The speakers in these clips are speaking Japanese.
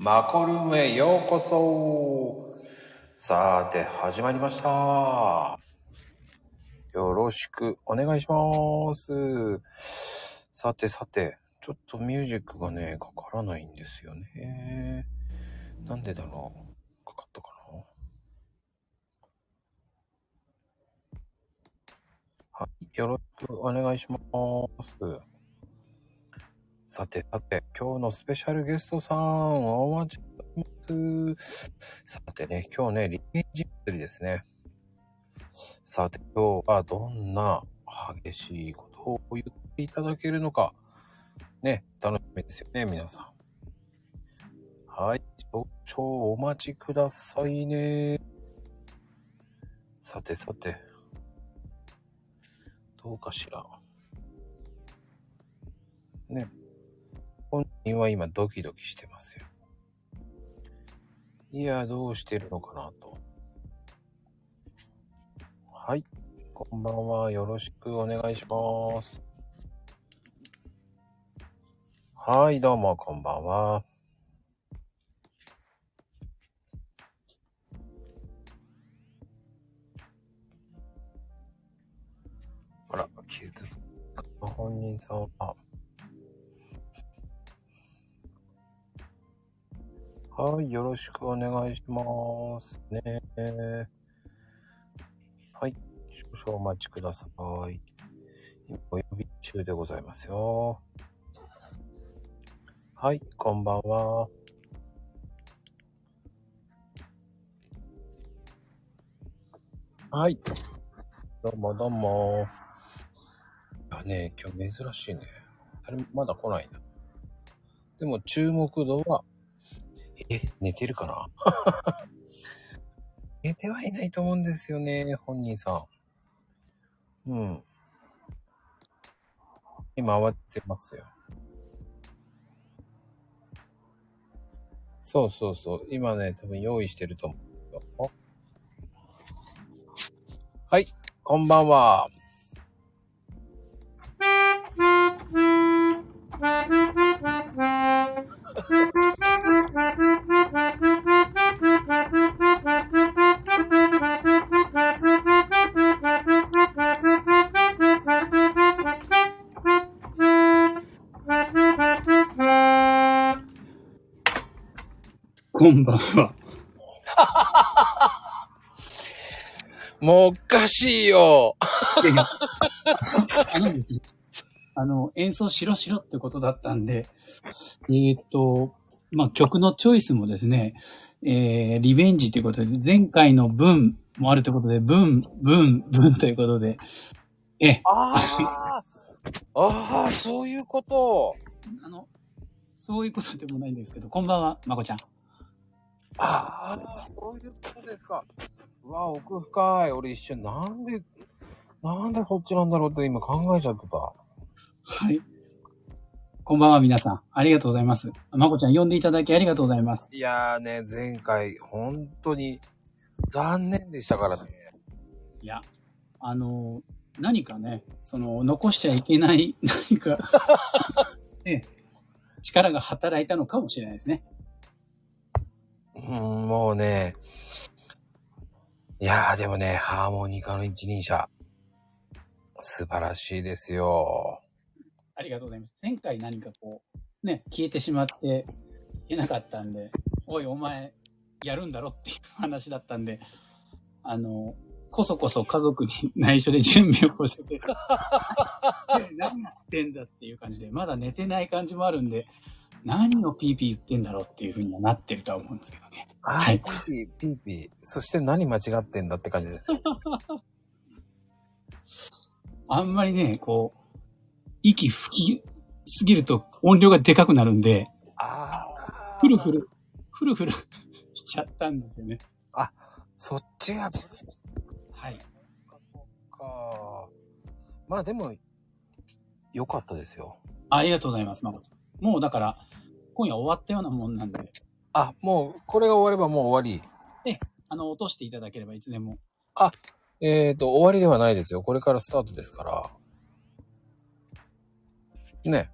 マコルームへようこそさて、始まりました。よろしくお願いします。さてさて、ちょっとミュージックがね、かからないんですよね。なんでだろうかかったかなはい、よろしくお願いします。さてさて、今日のスペシャルゲストさん、お待ちます。さてね、今日ね、リベンジ祭りですね。さて、今日はどんな激しいことを言っていただけるのか、ね、楽しみですよね、皆さん。はい、少々お待ちくださいね。さてさて、どうかしら。ね。本人は今ドキドキしてますよ。いや、どうしてるのかなと。はい。こんばんは。よろしくお願いします。はい、どうも、こんばんは。あら、気づく本人さんは。はい、よろしくお願いしますね。はい、少々お待ちください。今お呼び中でございますよ。はい、こんばんは。はい。どうもどうも。いやね、今日珍しいね。誰もまだ来ないな。でも注目度はえ、寝てるかな？寝てはいないと思うんですよね、本人さん。うん。今慌ててますよ。そうそうそう。今ね、多分用意してると思うよ。はい、こんばんは。こんばんは。もうおかしいよ。いやいやあのですね、あの、演奏しろしろってことだったんで、えっ、と、まあ、曲のチョイスもですね、えー、リベンジということで、前回の文もあるということで、文、文、文ということで、え、ああ。ああ、そういうこと。あの、そういうことでもないんですけど、こんばんは、まこちゃん。ああ、そういうことですか。うわ、奥深い。俺一瞬、なんで、なんでそっちなんだろうって今考えちゃってた。はい。こんばんは、皆さん。ありがとうございます。まこちゃん、呼んでいただきありがとうございます。いやーね、前回、本当に残念でしたからね。いや、あの、何かね、その、残しちゃいけない 何か、ね、力が働いたのかもしれないですね。うん、もうね、いやーでもね、ハーモニカの一人者、素晴らしいですよ。ありがとうございます。前回何かこう、ね、消えてしまって、いけなかったんで、おい、お前、やるんだろっていう話だったんで、あの、こそこそ家族に内緒で準備をしてて、何やってんだっていう感じで、まだ寝てない感じもあるんで、何をピーピー言ってんだろうっていうふうにはなってるとは思うんですけどね。あはいピーピー、ピーピー。そして何間違ってんだって感じです。あんまりね、こう、息吹きすぎると音量がでかくなるんで、ああ。ふるふる、ふるふるしちゃったんですよね。そっちが、そっはい。か。まあでも、良かったですよ。ありがとうございます、まこと。もうだから、今夜終わったようなもんなんで、あ、もう、これが終わればもう終わあの、落としていただければいつでも。り。えっ、と、終わりではないですよ。これからスタートですから。ね。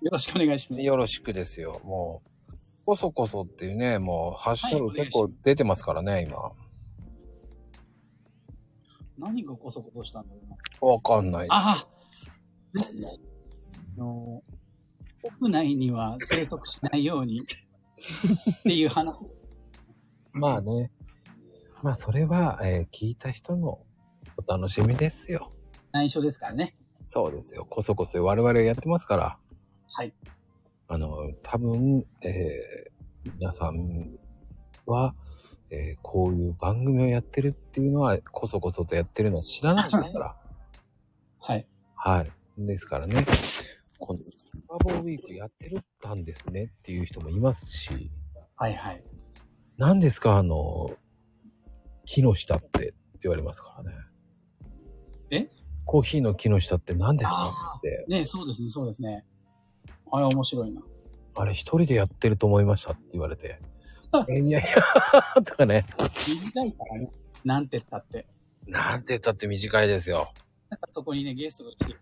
よろしくお願いします。よろしくですよ。もう、こそこそっていうね、もうハッシュタはいグ結構出てますからね、今。何がこそこそしたんだろうな。わかんないです。ああですね。あの、屋内には生息しないようにっていう話。まあね。まあそれは、えー聞いた人のお楽しみですよ。内緒ですからね。そうですよ。こそこそ我々やってますから。はい。あの、多分、えー皆さんは、えーこういう番組をやってるっていうのは、こそこそとやってるのは知らないですから。はい。はい。ですからね、このコラボウィークやってるったんですねっていう人もいますし、はいはい。何ですか、あの、木の下ってって言われますからね。え？コーヒーの木の下って何ですかあって。ねそうですね、そうですね。あれ面白いな。あれ一人でやってると思いましたって言われて。え いやいや、とかね。短いからね。なんて言ったって。なんて言ったって短いですよ。なんかそこにね、ゲストが来てる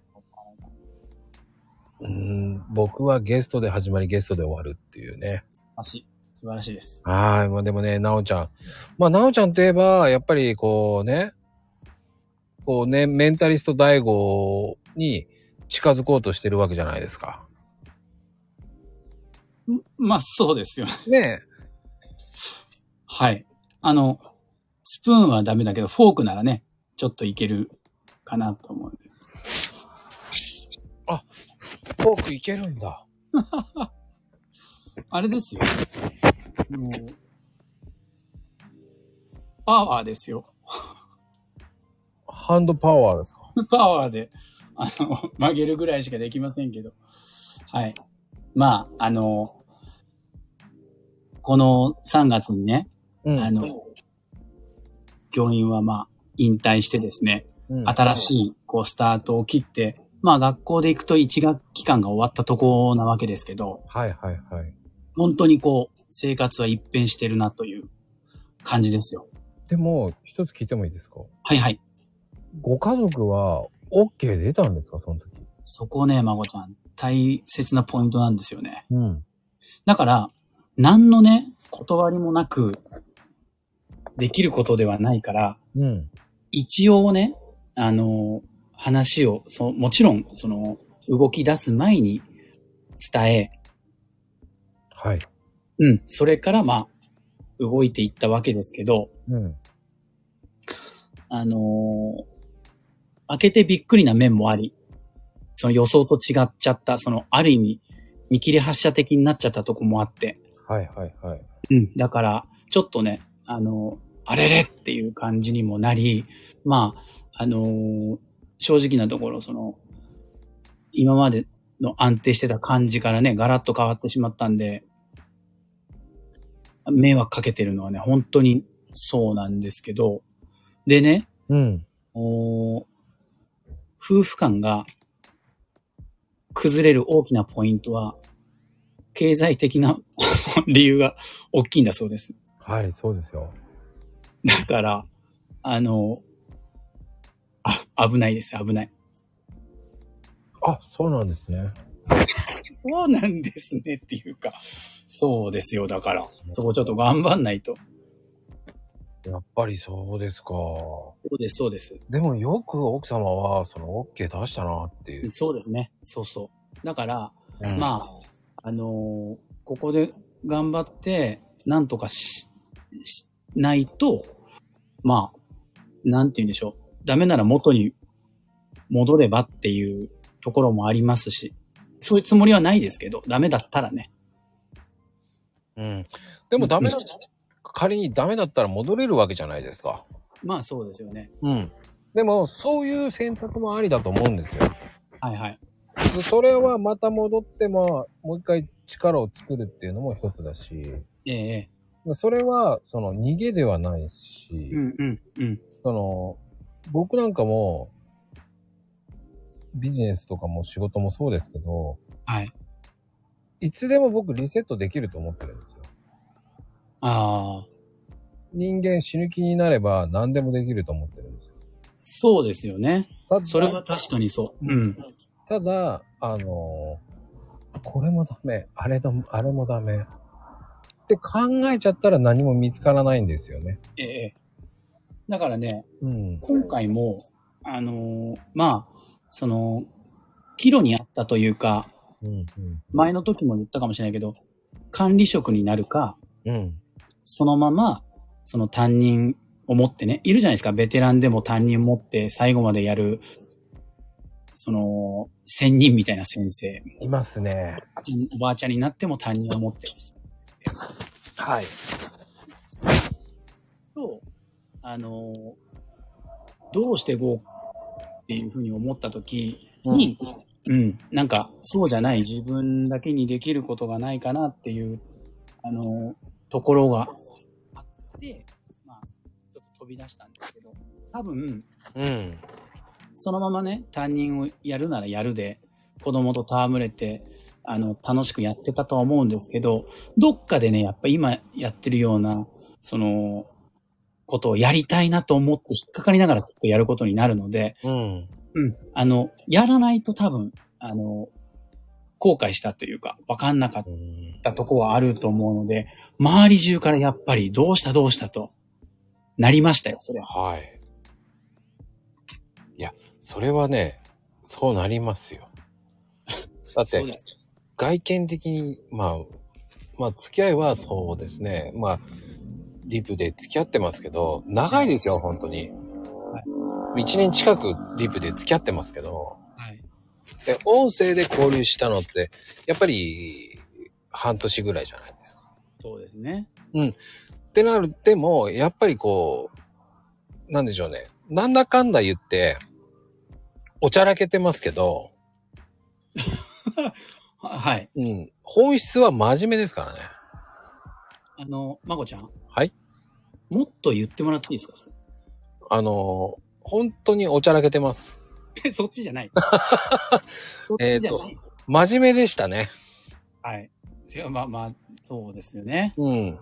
うーん、僕はゲストで始まりゲストで終わるっていうね。素晴らしい。素晴らしいです。はい。まあでもね、なおちゃん。まあ、なおちゃんといえば、やっぱりこうね、こうね、メンタリスト大悟に近づこうとしてるわけじゃないですか。んまあ、そうですよね。ねはい。あの、スプーンはダメだけど、フォークならね、ちょっといけるかなと思うんで。え。フォークいけるんだ。あれですよ。もう、パワーですよ。ハンドパワーですか？パワーで、あの、曲げるぐらいしかできませんけど。はい。まあ、あの、この3月にね、うんあの、教員はまあ、引退してですね、うん新しい、こう、スタートを切って、まあ、学校で行くと1学期間が終わったとこなわけですけど、はいはいはい。本当にこう、生活は一変してるなという感じですよ。でも、一つ聞いてもいいですか？はいはい。ご家族は OK 出たんですかその時？そこね、まこちゃん、大切なポイントなんですよね。うん。だから、何のね、断りもなく、できることではないから、うん。一応ね、あの、話を、そもちろん、その、動き出す前に伝え、はい。うん、それからまあ、動いていったわけですけど、うん。あのー開けてびっくりな面もあり、その予想と違っちゃった、その、ある意味、見切り発車的になっちゃったとこもあって、はいはいはい。うん。だから、ちょっとね、あの、あれれっていう感じにもなり、まあ、あのー正直なところ、その、今までの安定してた感じからね、ガラッと変わってしまったんで、迷惑かけてるのはね、本当にそうなんですけど、でね、うん。お夫婦間が崩れる大きなポイントは、経済的な 理由が大きいんだそうです。はい、そうですよ。だから、あの、あ、危ないです、危ない。あ、そうなんですね。そうなんですねっていうか、そうですよ、だから。そこちょっと頑張んないと。やっぱりそうですか。そうです、そうです。でもよく奥様は、その OK 出したなっていう。そうですね。そうそう。だから、うんまあ、あのーここで頑張って、なんとかし、しないと、まあ、なんて言うんでしょう。ダメなら元に戻ればっていうところもありますし、そういうつもりはないですけど、ダメだったらね。うん。でもダメだ、仮にダメだったら戻れるわけじゃないですか。まあそうですよね。うん。でも、そういう選択もありだと思うんですよ。はいはい。でそれはまた戻っても、もう一回力を作るっていうのも一つだし、ええそれは、その逃げではないし、うんうんうん。その、僕なんかも、ビジネスとかも仕事もそうですけど、はい。いつでも僕リセットできると思ってるんですよ。ああ、人間死ぬ気になれば何でもできると思ってるんですよ。そうですよね。ただ、それは確かにそう。うん。ただ、あの、これもダメ、あれだ、あれもダメ。って考えちゃったら何も見つからないんですよね。ええ。だからね、うん。今回も、あのーまあ、その、岐路にあったというか、うん。うん。前の時も言ったかもしれないけど、管理職になるか、うん。そのまま、その担任を持ってね、いるじゃないですか、ベテランでも担任持って最後までやる、その、専任みたいな先生。いますね。おばあちゃんになっても担任を持ってるはい。と、あの、どうして GO っていうふうに思った時に、うん、なんか、そうじゃない自分だけにできることがないかなっていう、あの、ところがあって、まあ、ちょっと飛び出したんですけど、多分、うん。そのままね、担任をやるならやるで、子供と戯れて、あの、楽しくやってたとは思うんですけど、どっかでね、やっぱ今やってるような、その、ことをやりたいなと思って引っかかりながらきっとやることになるので、うん。うん。あの、やらないと多分、あの、後悔したというか、わかんなかっうんたとこはあると思うので、周り中からやっぱりどうしたどうしたと、なりましたよ、それは。はい。いや、それはね、そうなりますよ。だって。外見的に、まあ、まあ、付き合いはそうですね。まあ、リプで付き合ってますけど、長いですよ、本当に。一年近くリプで付き合ってますけど、はい。で、音声で交流したのって、やっぱり、半年ぐらいじゃないですか。そうですね。ってなる、でも、やっぱりこう、なんでしょうね。なんだかんだ言って、おちゃらけてますけど、は はい。うん。本質は真面目ですからね。あの、まこちゃん。はい。もっと言ってもらっていいですかあの、本当におちゃらけてます。え そっちじゃない。えっと。真面目でしたね。はい。違う、まあまあ、そうですよね。うん。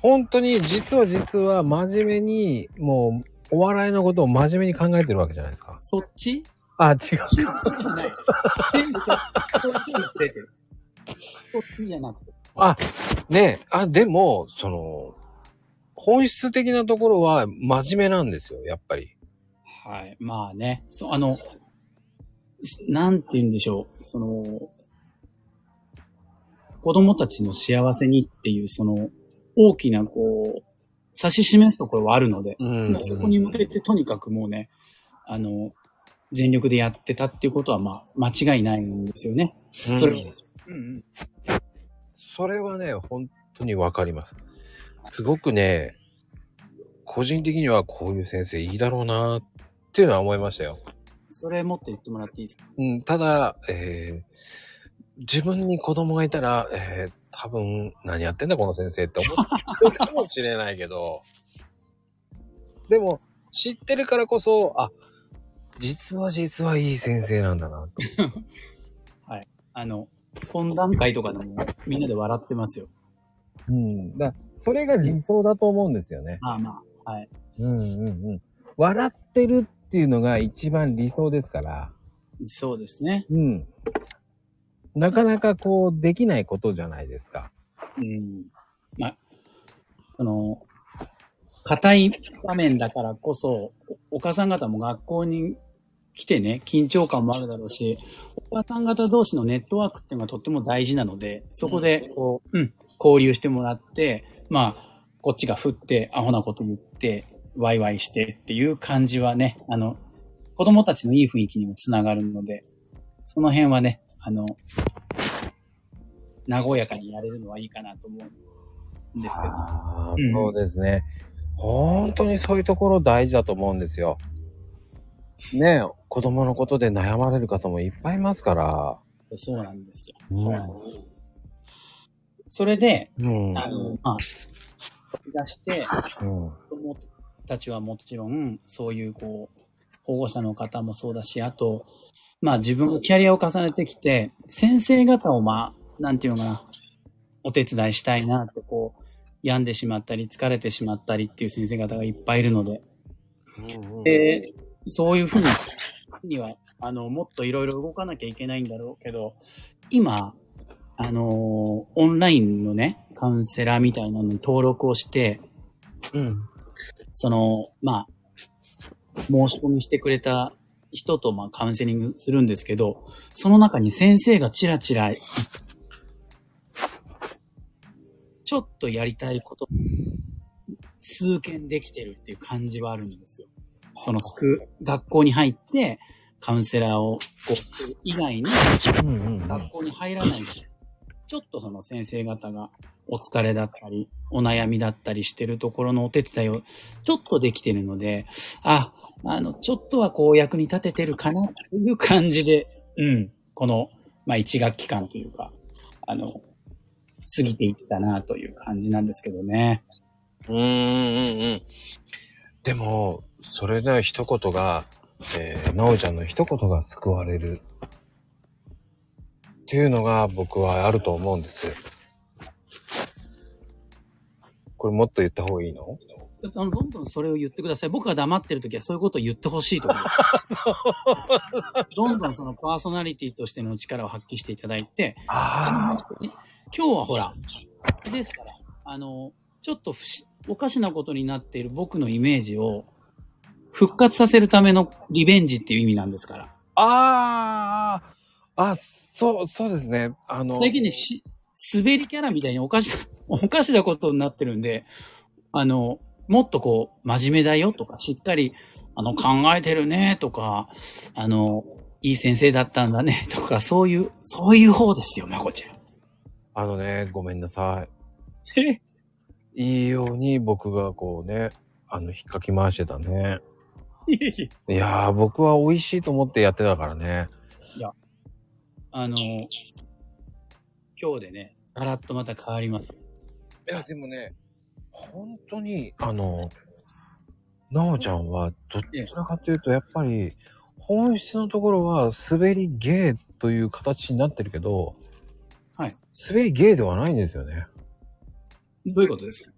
本当に、実は実は真面目に、もう、お笑いのことを真面目に考えてるわけじゃないですか。そっち？あ、違う。そっちじゃない。全部ちょ、ちょいちょい出てる。そっちじゃなくて。あ、ねえ、あ、でも、その、本質的なところは真面目なんですよ、やっぱり。はい。まあね。そう、あの、すなんて言うんでしょう。その、子供たちの幸せにっていう、その、大きな、こう、指し示すところはあるので、うんまあそこに向けてとにかくもうね、あの、全力でやってたっていうことは、まあ、間違いないんですよね。うんそれうんうん。それはね、本当にわかります。すごくね、個人的にはこういう先生いいだろうなっていうのは思いましたよ。それもっと言ってもらっていいですか？うん、ただ、えー自分に子供がいたら、えー多分、何やってんだこの先生って思ってるかもしれないけど、でも、知ってるからこそ、あ、実は実はいい先生なんだなと。あの、懇談会とかでもみんなで笑ってますよ。うん。だそれが理想だと思うんですよね。まあまあ、はい。うんうんうん。笑ってるっていうのが一番理想ですから。そうですね。うん。なかなかこう、できないことじゃないですか。うん。まあ、あの、硬い場面だからこそ、おお母さん方も学校に来てね、緊張感もあるだろうし、お母さん方同士のネットワークっていうのがとっても大事なので、そこで、こう、うん、交流してもらって、まあ、こっちが振って、アホなこと言って、ワイワイしてっていう感じはね、あの、子供たちのいい雰囲気にもつながるので、その辺はね、あの、和やかにやれるのはいいかなと思うんですけど。ああ、うんそうですね。本当にそういうところ大事だと思うんですよ。ねえ、子供のことで悩まれる方もいっぱいいますから。そうなんですよ。うんそうなんですよ。それで、うん。あの、まあ、出して、うん。子供たちはもちろん、そういう、こう、保護者の方もそうだし、あと、まあ自分がキャリアを重ねてきて、先生方をまあ、なんていうのかな、お手伝いしたいなって、こう、病んでしまったり、疲れてしまったりっていう先生方がいっぱいいるので、で、そういうふうにには、あの、もっといろいろ動かなきゃいけないんだろうけど、今、あのーオンラインのね、カウンセラーみたいなのに登録をして、うん。その、まあ、申し込みしてくれた人と、まあ、カウンセリングするんですけど、その中に先生がチラチラ、ちょっとやりたいこと、数件できてるっていう感じはあるんですよ。その学校に入って、カウンセラーを、こう、以外に、学校に入らないで、ちょっとその先生方がお疲れだったり、お悩みだったりしてるところのお手伝いをちょっとできてるので、あ、あの、ちょっとはこう役に立ててるかなという感じで、うん、この、まあ一学期間というか、あの、過ぎていったなという感じなんですけどね。うんうんうん。でも、それで一言が、えー、なおちゃんの一言が救われる。っていうのが僕はあると思うんです。これもっと言った方がいいの？あのどんどんそれを言ってください。僕が黙ってる時はそういうことを言ってほしいところです。どんどんそのパーソナリティとしての力を発揮していただいて、ね今日はほら、ですから、あの、ちょっとおかしなことになっている僕のイメージを復活させるためのリベンジっていう意味なんですから。あああ、そう、そうですね。あの、最近ね、し、滑りキャラみたいにおかしな、おかしなことになってるんで、あの、もっとこう、真面目だよとか、しっかり、あの、考えてるねとか、あの、いい先生だったんだね とか、そういう、そういう方ですよ、まこちゃん。あのね、ごめんなさえ？い。いいように僕がこうね、あの、引っかき回してたね。いやー、僕は美味しいと思ってやってたからね。あの、今日でね、ガラッとまた変わります。いや、でもね、本当に、あの、なおちゃんは、どちらかというと、やっぱり、本質のところは、滑り芸という形になってるけど、はい。滑り芸ではないんですよね。どういうことですか？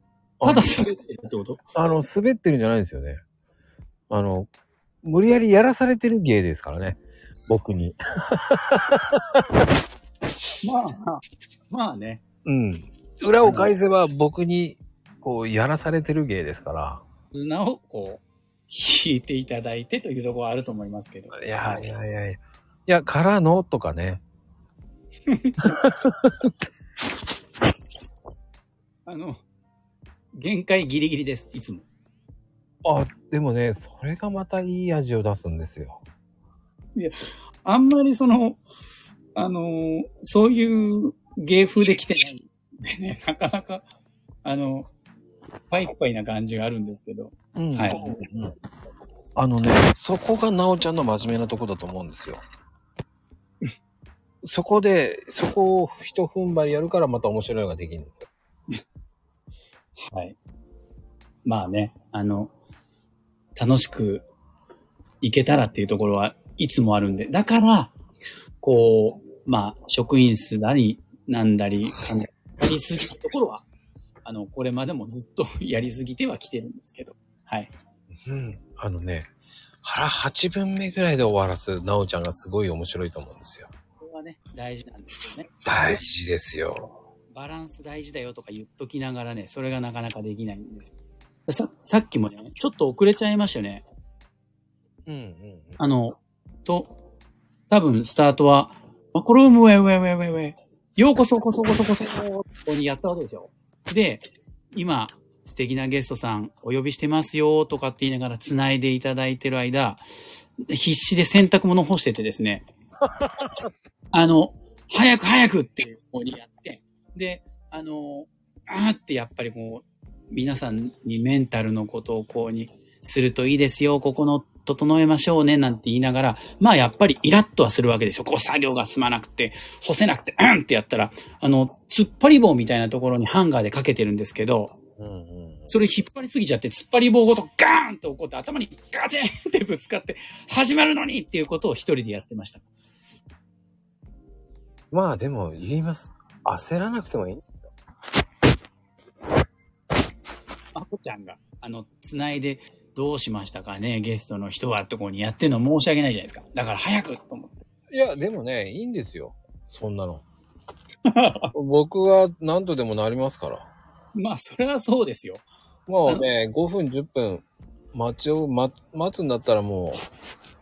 ただ喋ってるってこと？あの、滑ってるんじゃないんですよね。あの、無理やりやらされてる芸ですからね。僕に。まあ、まあね。うん。裏を返せば僕に、こう、やらされてる芸ですから。綱をこう、引いていただいてというところはあると思いますけど。いやいやいやいや。いや、からのとかね。あの、限界ギリギリです、いつも。あ、でもね、それがまたいい味を出すんですよ。あんまりその、あのーそういう芸風で来てないんでね、なかなか、あの、パイパイな感じがあるんですけど。うんはいうんあのね、そこがなおちゃんの真面目なとこだと思うんですよ。そこで、そこを一踏ん張りやるからまた面白いのができるんですよ。はい。まあね、あの、楽しくいけたらっていうところはいつもあるんで、だから、こう、まあ、職員室なり、なんだり、かんだり、やりすぎたところは、あの、これまでもずっとやりすぎてはきてるんですけど、はい。うん。あのね、腹8分目ぐらいで終わらすなおちゃんがすごい面白いと思うんですよ。これはね、大事なんですよね。大事ですよ。バランス大事だよとか言っときながらね、それがなかなかできないんですよ。さ、さっきもね、ちょっと遅れちゃいましたよね。うんうんうん。あの、と、多分スタートは、マコロームウェイウェイウェイウェイウェイ、ようこそこそこそこそここにやったわけですよ。で、今、素敵なゲストさんお呼びしてますよとかって言いながら繋いでいただいてる間、必死で洗濯物干しててですね、あの、早く早くっていう方にやって、で、あの、あーってやっぱりこう、皆さんにメンタルのことをこうにするといいですよ、ここの整えましょうね、なんて言いながら、まあやっぱりイラッとはするわけですよ。こう作業が進まなくて、干せなくて、うんってやったら、あの、突っ張り棒みたいなところにハンガーでかけてるんですけど、うんうんそれ引っ張りすぎちゃって、突っ張り棒ごとガーンって起こって頭にガチンってぶつかって、始まるのにっていうことを一人でやってました。まあでも言います。焦らなくてもいい。まこちゃんが、あの、繋いで、どうしましたかね、ゲストの人はってこうにやってるの申し訳ないじゃないですか。だから早くと思って。いや、でもね、いいんですよ。そんなの。僕は何とでもなりますから。まあ、それはそうですよ。もうね、5分、10分、待ちを、ま、待つんだったらも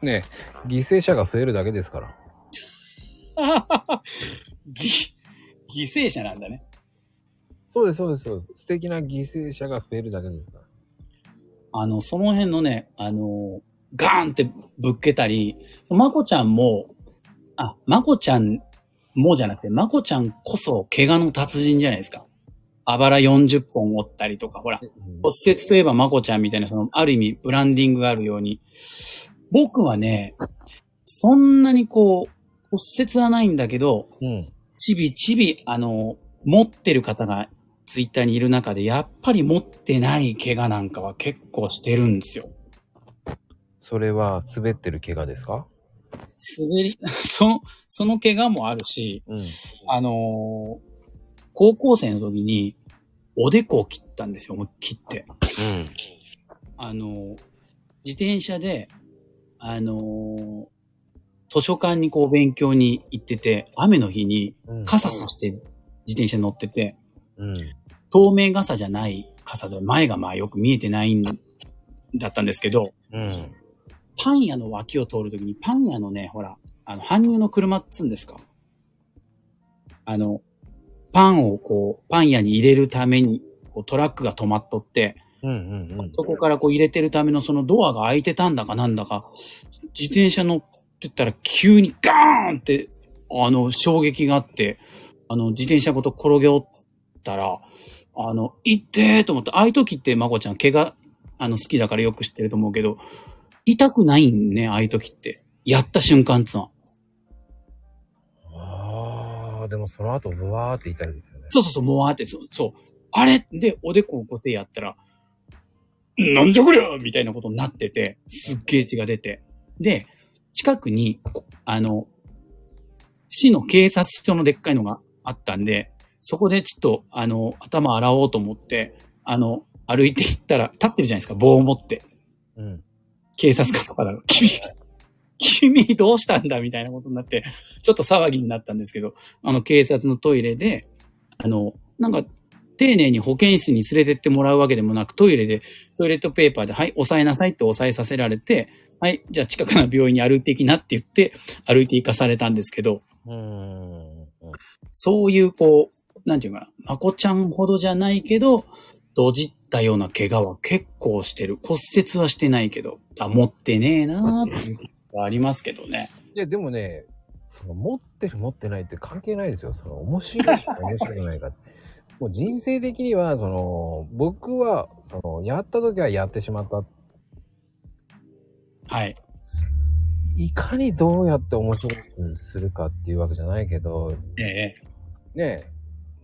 う、ね、犠牲者が増えるだけですから。犠犠牲者なんだね。そうです、そうです、そうです。素敵な犠牲者が増えるだけですから。あの、その辺のね、あの、ガーンってぶっけたり、まこちゃんも、あ、まこちゃんもじゃなくて、まこちゃんこそ怪我の達人じゃないですか。あばら40本折ったりとか、ほら、骨折といえばまこちゃんみたいな、その、ある意味、ブランディングがあるように、僕はね、そんなにこう、骨折はないんだけど、うん。ちびちび、あの、持ってる方がツイッターにいる中で、やっぱり持ってない怪我なんかは結構してるんですよ。それは滑ってる怪我ですか？滑り、そ、その怪我もあるし、うん。あのー高校生の時に、おでこを切ったんですよ、思いっ切って。うん。あのー自転車で、あのー図書館にこう勉強に行ってて、雨の日にうん。傘さして自転車に乗ってて、うん。透明傘じゃない傘で前がまあよく見えてないんだったんですけど、うん。パン屋の脇を通るときにパン屋のね、ほら、あの、搬入の車っつうんですかあの、パンをこう、パン屋に入れるために、こうトラックが止まっとって、うん。うん。うん。そこからこう入れてるためのそのドアが開いてたんだかなんだか、自転車乗ってったら急にガーンって、あの、衝撃があって、あの、自転車ごと転げ落ったら、あの、行ってーと思って、ああいう時ってまこちゃん怪我、あの、好きだからよく知ってると思うけど、痛くないんね、ああいう時って。やった瞬間っつうのは。ああ、でもその後、ブワーっていたりですよね。そうそうそう、もわーって、そう、そう。あれ？で、おでこをこう手やったら、なんじゃこりゃみたいなことになってて、すっげえ血が出て。で、近くに、こあの、市の警察署のでっかいのがあったんで、そこでちょっと、あの、頭洗おうと思って、あの、歩いて行ったら、立ってるじゃないですか、棒を持って。うん。警察官とかだと、君、君どうしたんだみたいなことになって、ちょっと騒ぎになったんですけど、あの、警察のトイレで、あの、なんか、丁寧に保健室に連れてってもらうわけでもなく、トイレで、トイレットペーパーで、はい、押さえなさいって押さえさせられて、はい、じゃあ近くの病院に歩いていきなって言って、歩いて行かされたんですけど、うーん。そういう、こう、なんていうかな、まこちゃんほどじゃないけど、どじったような怪我は結構してる。骨折はしてないけど、あ、持ってねえなーっていうのがありますけどね。いや、でもね、その持ってる持ってないって関係ないですよ。その面白いか面白くないか。もう人生的には、その、僕は、その、やった時はやってしまった。はい。いかにどうやって面白くするかっていうわけじゃないけど、ええ。ね、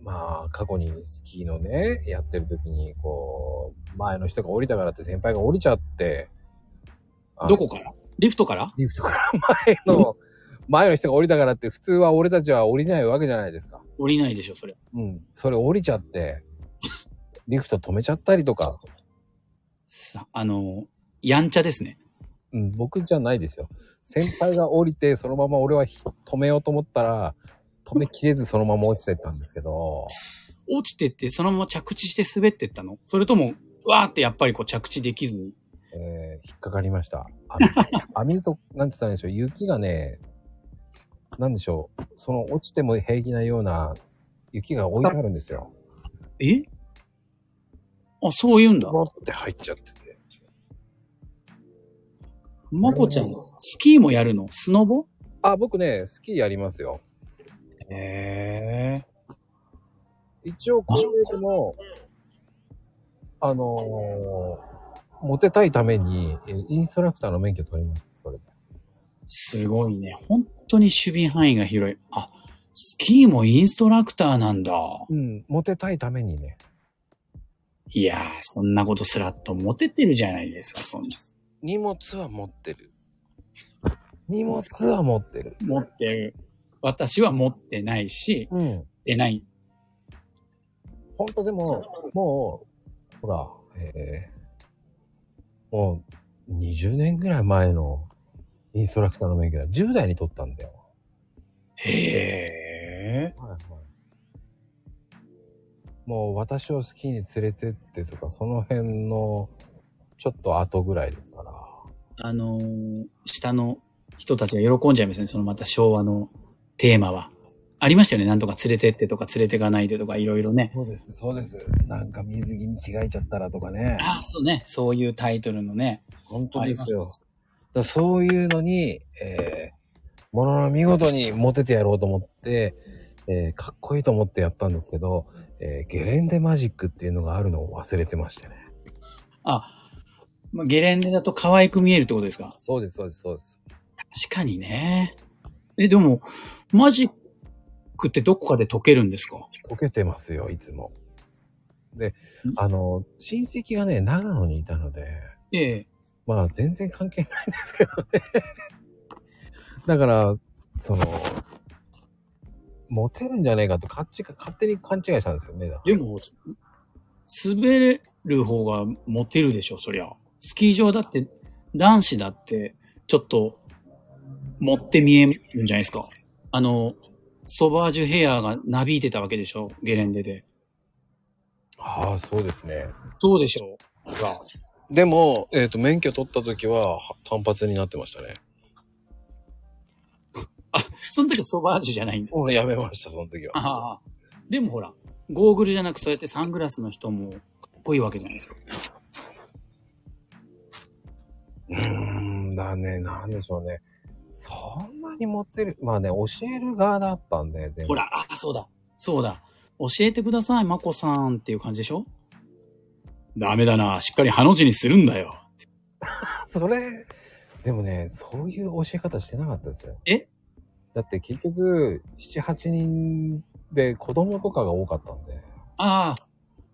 まあ、過去にスキーのね、やってる時に、こう、前の人が降りたからって先輩が降りちゃって、あどこから？リフトから？リフトから 前の、前の人が降りたからって普通は俺たちは降りないわけじゃないですか。降りないでしょ、それ。うん。それ降りちゃって、リフト止めちゃったりとか、さ、あの、やんちゃですね。うん、僕じゃないですよ。先輩が降りて、そのまま俺はひ止めようと思ったら、止めきれずそのまま落ちてったんですけど、落ちてって、そのまま着地して滑ってったの？それとも、わーってやっぱりこう着地できずに？えー、引っかかりました。網 網と、なんて言ったらいいんでしょう、雪がね、なんでしょう、その落ちても平気なような雪が置いてあるんですよ。え？あ、そう言うんだ。持って入っちゃってて。まこちゃん、スキーもやるの？スノボ？あ、僕ね、スキーやりますよ。へえ。一応、こういうのも、あのーモテたいために、えーインストラクターの免許取ります、それで。すごいね。本当に守備範囲が広い。あ、スキーもインストラクターなんだ。うん、モテたいためにね。いやー、そんなことすらっとモテてるじゃないですか、そんな。荷物は持ってる。荷物は持ってる。持ってる。私は持ってないし、うん。出ない。ほんとでも、もう、ほら、えー、もう20年ぐらい前のインストラクターの免許は10代に取ったんだよ。へえ。はいはい。もう私をスキーに連れてってとか、その辺のちょっと後ぐらいですから。あのー下の人たちが喜んじゃいますね。そのまた昭和のテーマは。ありましたよね。なんとか連れてってとか連れてかないでとかいろいろね。そうです、そうです。なんか水着に着替えちゃったらとかね。ああ、そうね。そういうタイトルのね。本当ですよ。だそういうのに、えー、ものの見事にモテてやろうと思って、えー、かっこいいと思ってやったんですけど、えー、ゲレンデマジックっていうのがあるのを忘れてましてね。あ、まあ、ゲレンデだと可愛く見えるってことですか？そうです、そうです、そうです。確かにね。え、でも、マジックってどこかで解けるんですか？溶けてますよ、いつも。でん、あの、親戚がね、長野にいたので、ええ。まあ全然関係ないんですけどね。だから、その、モテるんじゃねえかと勝ち勝手に勘違いしたんですよね。だからでも、滑れる方がモテるでしょ、そりゃ。スキー場だって、男子だって、ちょっと、持って見えるんじゃないですか？あの、ソバージュヘアがなびいてたわけでしょ、ゲレンデで。ああ、そうですね。そうでしょ？ほら。でも、えっ、と、免許取った時はは単発になってましたね。その時はソバージュじゃないんだ。俺やめました、その時は。ああ。でもほら、ゴーグルじゃなくそうやってサングラスの人もかっこいいわけじゃないですか。うーん、だね、なんでしょうね。そんなにモテる。まあね、教える側だったんで、でもほら、あ、そうだ。そうだ。教えてください、まこさんっていう感じでしょ？ダメだな。しっかりハの字にするんだよ。それ、でもね、そういう教え方してなかったですよ。え？だって結局、7、8人で子供とかが多かったんで。ああ、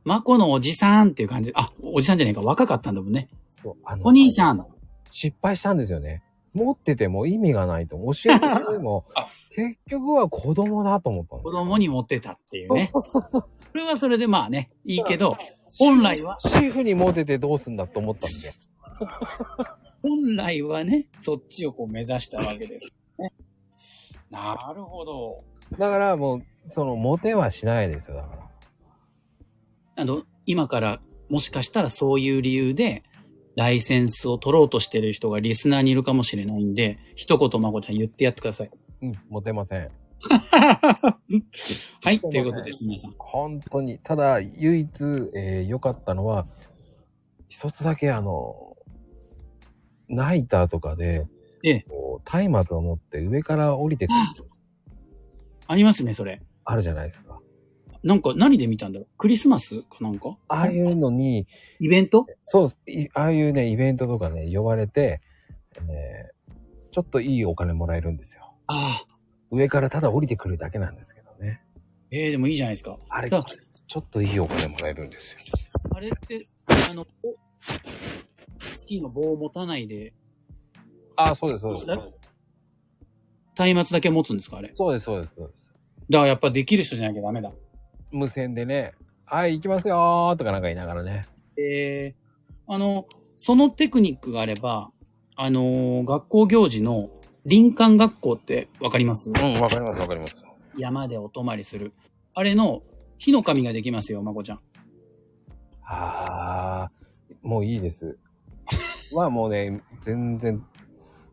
まこのおじさんっていう感じ。あ、おじさんじゃないか。若かったんだもんね。そう、あのお兄さん。失敗したんですよね。持ってても意味がないと。教えてても あ、結局は子供だと思った子供に持ってたっていうね。そうそうそうそれはそれでまあね、いいけど、本来は、シェフにモテてどうすんだと思ったんで。本来はね、そっちをこう目指したわけです。ね、なるほど。だからもう、その、モテはしないですよ、だから。あの、今から、もしかしたらそういう理由で、ライセンスを取ろうとしてる人がリスナーにいるかもしれないんで、一言まこちゃん言ってやってください。うん、モテません。はい、ということです、皆さん。本当に。ただ、唯一、えー良かったのは、一つだけあの、ナイターとかで、ええこう松明を持って上から降りてくるありますね、それ。あるじゃないですか。なんか何で見たんだろう？クリスマスかなんか？ああいうのに、イベント？そうですいああいうね、イベントとかね、呼ばれて、えーちょっといいお金もらえるんですよ。ああ。上からただ降りてくるだけなんですけどね。ええでもいいじゃないですか。あれ、だちょっといいお金もらえるんですよ。あれって、あの、おスキーの棒を持たないで、ああ、そうです、そうです。だ松明だけ持つんですかあれ？だかそうです、そうです、そうです。らやっぱできる人じゃなきゃダメだ。無線でね、はい、行きますよーとかなんか言いながらね。ええあの、そのテクニックがあれば、あのー学校行事の林間学校ってわかります？うん、わかります、わかります。山でお泊まりする。あれの火の神ができますよ、まこちゃん。ああ、もういいです。はもうね、全然、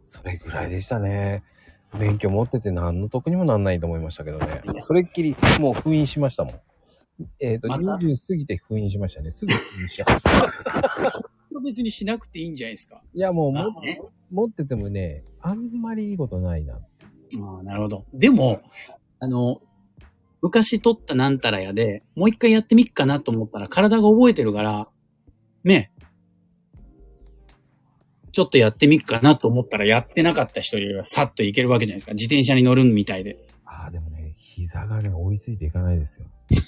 それぐらいでしたね。勉強持ってて何の得にもなんないと思いましたけどね。それっきり、もう封印しましたもん。えっ、と、また？20過ぎて封印しましたね。すぐ封印しました。別にしなくていいんじゃないですか。いや、もうもあね持っててもね、あんまりいいことないな。ああ、なるほど。でも、あの、昔撮ったなんたらやで、もう一回やってみっかなと思ったら体が覚えてるから、ね。ちょっとやってみっかなと思ったらやってなかった人よりはさっといけるわけじゃないですか。自転車に乗るみたいで。ああ、でもね、膝がね、追いついていかないですよ。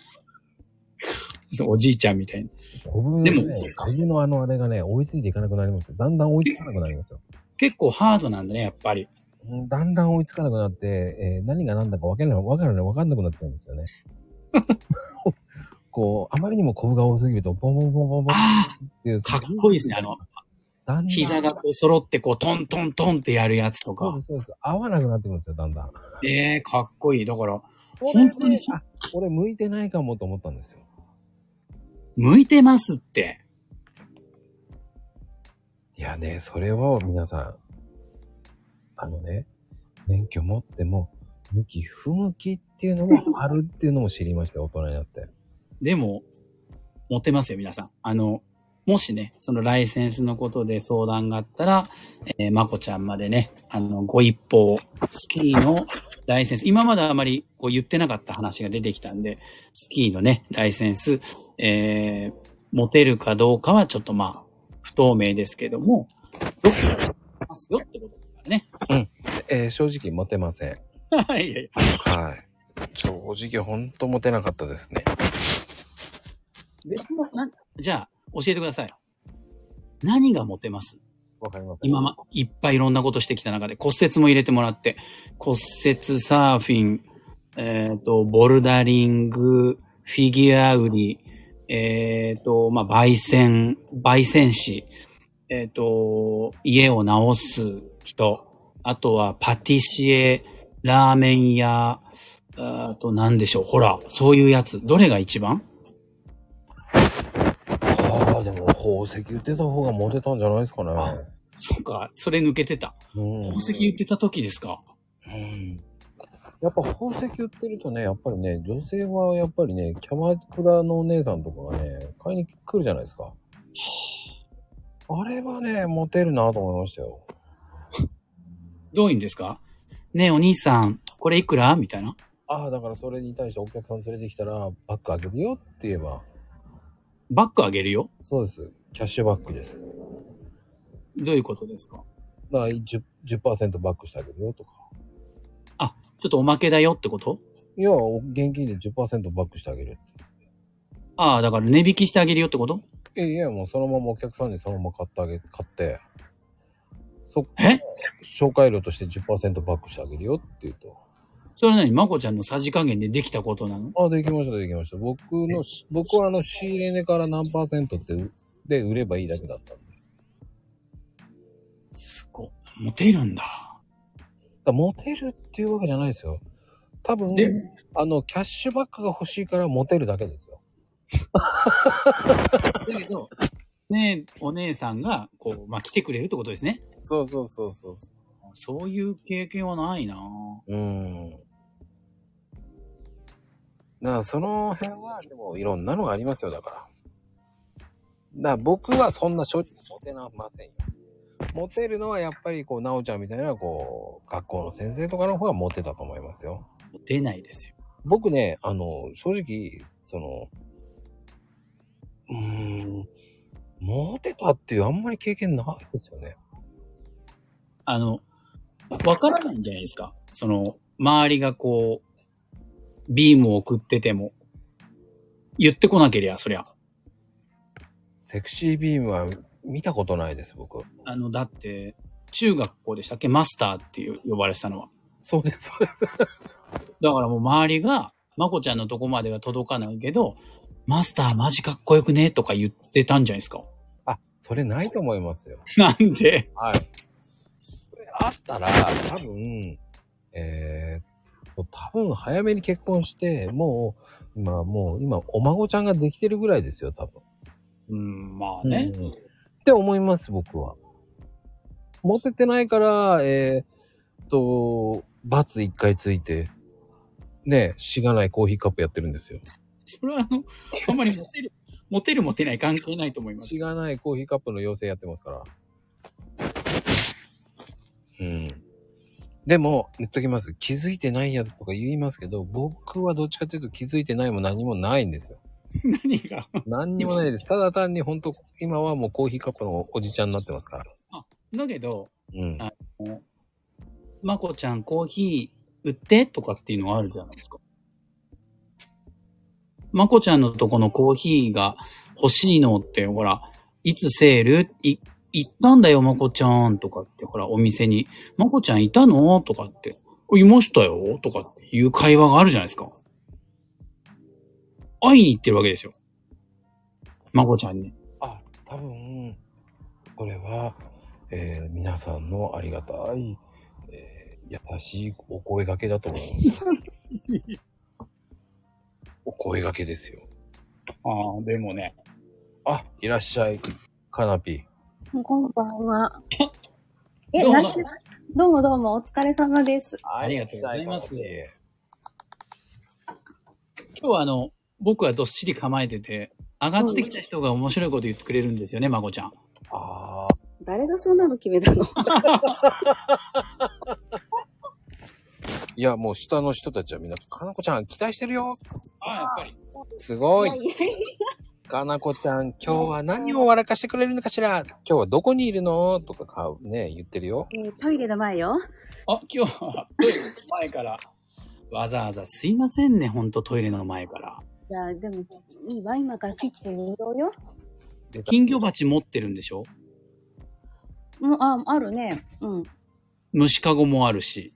そうおじいちゃんみたいな。コブのでねもそうかのあのあれがね、追いついていかなくなりますよ。だんだん追いつかなくなりますよ。結構ハードなんだね、やっぱり。うんだんだん追いつかなくなって、えー何が何だか分かんない、分からない、分かんなくなってくるんですよね。こう、あまりにもコブが多すぎると、ポンポンポンポンポンあっていう。あ、かっこいいですね。あの、だんだん膝がこう揃ってこうトントントンってやるやつとかそうで。す、そうです。合わなくなってくるんですよ、だんだん。ええかっこいい。だから、本本当にあ、俺向いてないかもと思ったんですよ。向いてますって。いやね、それを皆さん、あのね、免許持っても、向き不向きっていうのもあるっていうのも知りましたよ、大人になって。でも、モテますよ、皆さん。あの、もしね、そのライセンスのことで相談があったら、えーまこちゃんまでね、あの、ご一報、スキーのライセンス、今まであまりこう言ってなかった話が出てきたんで、スキーのね、ライセンス、えー、持てるかどうかはちょっとまあ、不透明ですけども、よくますよってことですからね。えー正直持てません。は いいやいや。はい。正直ほんと持てなかったですね。でなじゃあ、教えてください。何がモテます？わかります今ま、いっぱいいろんなことしてきた中で。骨折も入れてもらって、骨折サーフィン、えっ、と、ボルダリング、フィギュア売り、えっ、と、まあ、焙煎、焙煎士、えっ、と、家を直す人、あとはパティシエ、ラーメン屋、あと何でしょう、ほら、そういうやつ、どれが一番？宝石売ってた方がモテたんじゃないですかね。あそっか、それ抜けてた。うん。宝石言ってた時ですか？うん。やっぱ宝石売ってるとね、やっぱりね、女性はやっぱりね、キャバクラのお姉さんとかがね、買いに来るじゃないですか。あれはね、モテるなと思いましたよ。どういうんですか？ねえ、お兄さん、これいくら？みたいな。ああ、だからそれに対してお客さん連れてきたら、バッグあげるよって言えば、バッグあげるよ？そうです。キャッシュバックです。どういうことですか？だから 10%, 10バックしてあげるよとか。あ、ちょっとおまけだよってこと？いや、現金で10%バックしてあげる。ああ、だから値引きしてあげるよってこと？いやいや、もうそのままお客さんにそのまま買ってあげ、買って、そっえ？紹介料として10%バックしてあげるよって言うと。それなにまこちゃんのさじ加減でできたことなの？あ、できました、できました。僕の、僕はあの、仕入れ値から何パーセントって、で売ればいいだけだったんで。すごい。モテるんだ。だモテるっていうわけじゃないですよ。多分、で、あの、キャッシュバックが欲しいからモテるだけですよ。だけど、ねえ、お姉さんが、こう、まあ、来てくれるってことですね。そうそうそうそう。そういう経験はないなうん。だからその辺は、でもいろんなのがありますよ、だから。だから僕はそんな正直モテなませんよ。モテるのはやっぱりこう、なおちゃんみたいな、こう、学校の先生とかの方がモテたと思いますよ。モテないですよ。僕ね、あの、正直、その、うーん、モテたっていうあんまり経験ないですよね。あの、わからないんじゃないですか。その、周りがこう、ビームを送ってても、言ってこなけりゃ、そりゃ。セクシービームは見たことないです、僕。あの、だって、中学校でしたっけ？マスターっていう呼ばれてたのは。そうです、そうです。だからもう周りが、まこちゃんのとこまでは届かないけど、マスターマジかっこよくねとか言ってたんじゃないですか。あ、それないと思いますよ。なんで？はい。あったら、多分、えー、っと、多分早めに結婚して、もう、今、もう、今、お孫ちゃんができてるぐらいですよ、多分。うん、まあね。うんって思います、僕は。モテてないから、えー、っと、バツ一回ついて、ね、しがないコーヒーカップやってるんですよ。それはあの、あんまりモテる、モテるモテない関係ないと思います。しがないコーヒーカップの妖精やってますから。うん。でも、言っときます。気づいてないやつとか言いますけど、僕はどっちかというと気づいてないも何もないんですよ。何が？何にもないです。ただ単に本当今はもうコーヒーカップのおじちゃんになってますから。だけど、うん。あまこちゃんコーヒー売ってとかっていうのがあるじゃないですか。まこちゃんのとこのコーヒーが欲しいのって、ほら、いつセール？い、行ったんだよ、まこちゃんとかって、ほら、お店に、まこちゃんいたの？とかって、いましたよ？とかっていう会話があるじゃないですか。会いに行ってるわけですよ。まこちゃんに。あ、多分、これは、えー皆さんのありがたい、えー優しいお声掛けだと思います。お声掛けですよ。ああ、でもね、あ、いらっしゃい。カナピこんばんは。え、どうもなんでどうもどうも、お疲れ様です。ー。ありがとうございます今日はあの、僕はどっしり構えてて、上がってきた人が面白いこと言ってくれるんですよね、まこちゃん。あ誰がそんなの決めたの？いや、もう下の人たちはみんな、かなこちゃん期待してるよ。あ、やっぱり。すごい。いやいやいかなこちゃん、今日は何を笑かしてくれるのかしら？今日はどこにいるの？とかか、ね、言ってるよ。やえートイレの前よ。あ、今日はトイレの前から、わざわざすいませんね、ほんとトイレの前から。いや、でも、いいわ、今からキッチンに移動よ。金魚鉢持ってるんでしょ？もう、あ、あるね。うん。虫かごもあるし、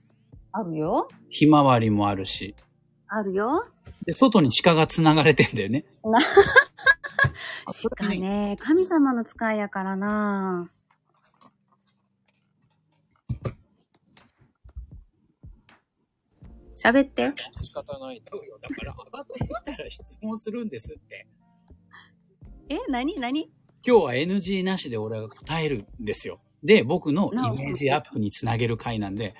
あるよ。ひまわりもあるし、あるよ。で、外に鹿が繋がれてんだよね。鹿ね、神様の使いやからな喋って。仕方ない。だから、上がってきたら質問するんですって。え、なになに今日は NG なしで俺が答えるんですよ。で、僕のイメージアップにつなげる回なんで、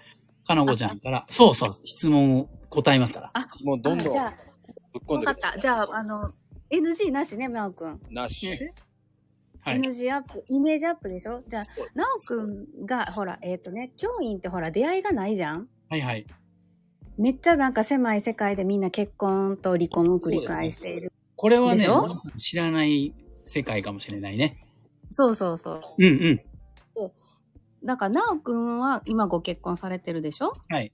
かなこちゃんから、そうそう、質問を答えますから。もうどんどんぶっ込んでくわかった。じゃあ、あの、NG なしね、なおくん。なし。はい。NG アップ、イメージアップでしょ？じゃあ、なおくんが、ほら、えっ、とね、教員ってほら、出会いがないじゃん？はいはい。めっちゃなんか狭い世界でみんな結婚と離婚を繰り返している。これはね知らない世界かもしれないね。そうそうそう。うんうん。だから、なおくんは今ご結婚されてるでしょ？はい。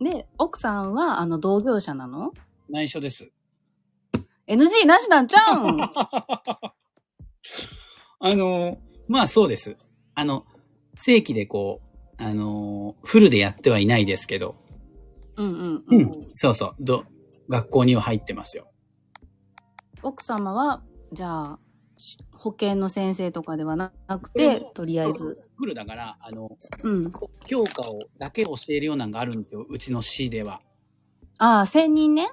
で、奥さんは、あの、同業者なの？内緒です。?NG なしなんちゃうん あの、まあそうです。あの、正規でこう、あの、フルでやってはいないですけど、うんうんううんん。そうそう、ど、学校には入ってますよ。奥様は、じゃあ、し保健の先生とかではなくて、とりあえず。フルだから、あの、うん。教科をだけ教えるようなのがあるんですよ。うちの市では。ああ、専任ね。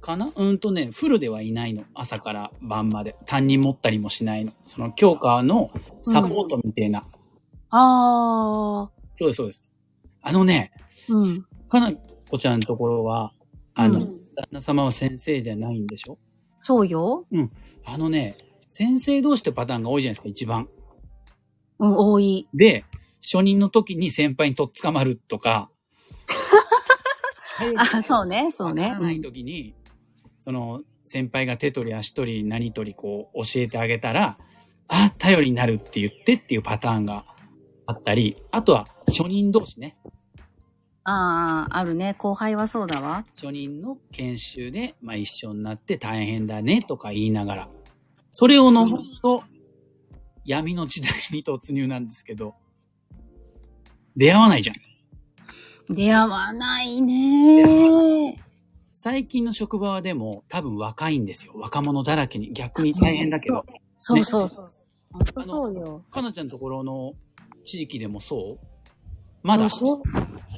かな？うんとね、フルではいないの。朝から晩まで。担任持ったりもしないの。その教科のサポートみたいな。ああ、そうです、そうです。あのね、うん。かなこちゃんのところは、あの、うん旦那様は先生じゃないんでしょ？そうよ。あのね、先生同士ってパターンが多いじゃないですか、一番。うん、多い。で、初任の時に先輩にとっ捕まるとか、あ、そうね、そうね。ない時に、その、先輩が手取り足取り何取りこう教えてあげたら、あ、頼りになるって言ってっていうパターンがあったり、あとは初任同士ね。ああ、あるね。後輩はそうだわ。初任の研修で、まあ一緒になって大変だねとか言いながら、それを飲むと、闇の時代に突入なんですけど、出会わないじゃん。出会わないね。最近の職場はでも多分若いんですよ。若者だらけに。逆に大変だけど。そうそうそう。ほんとそうよ。かなちゃんのところの地域でもそう？まだ、小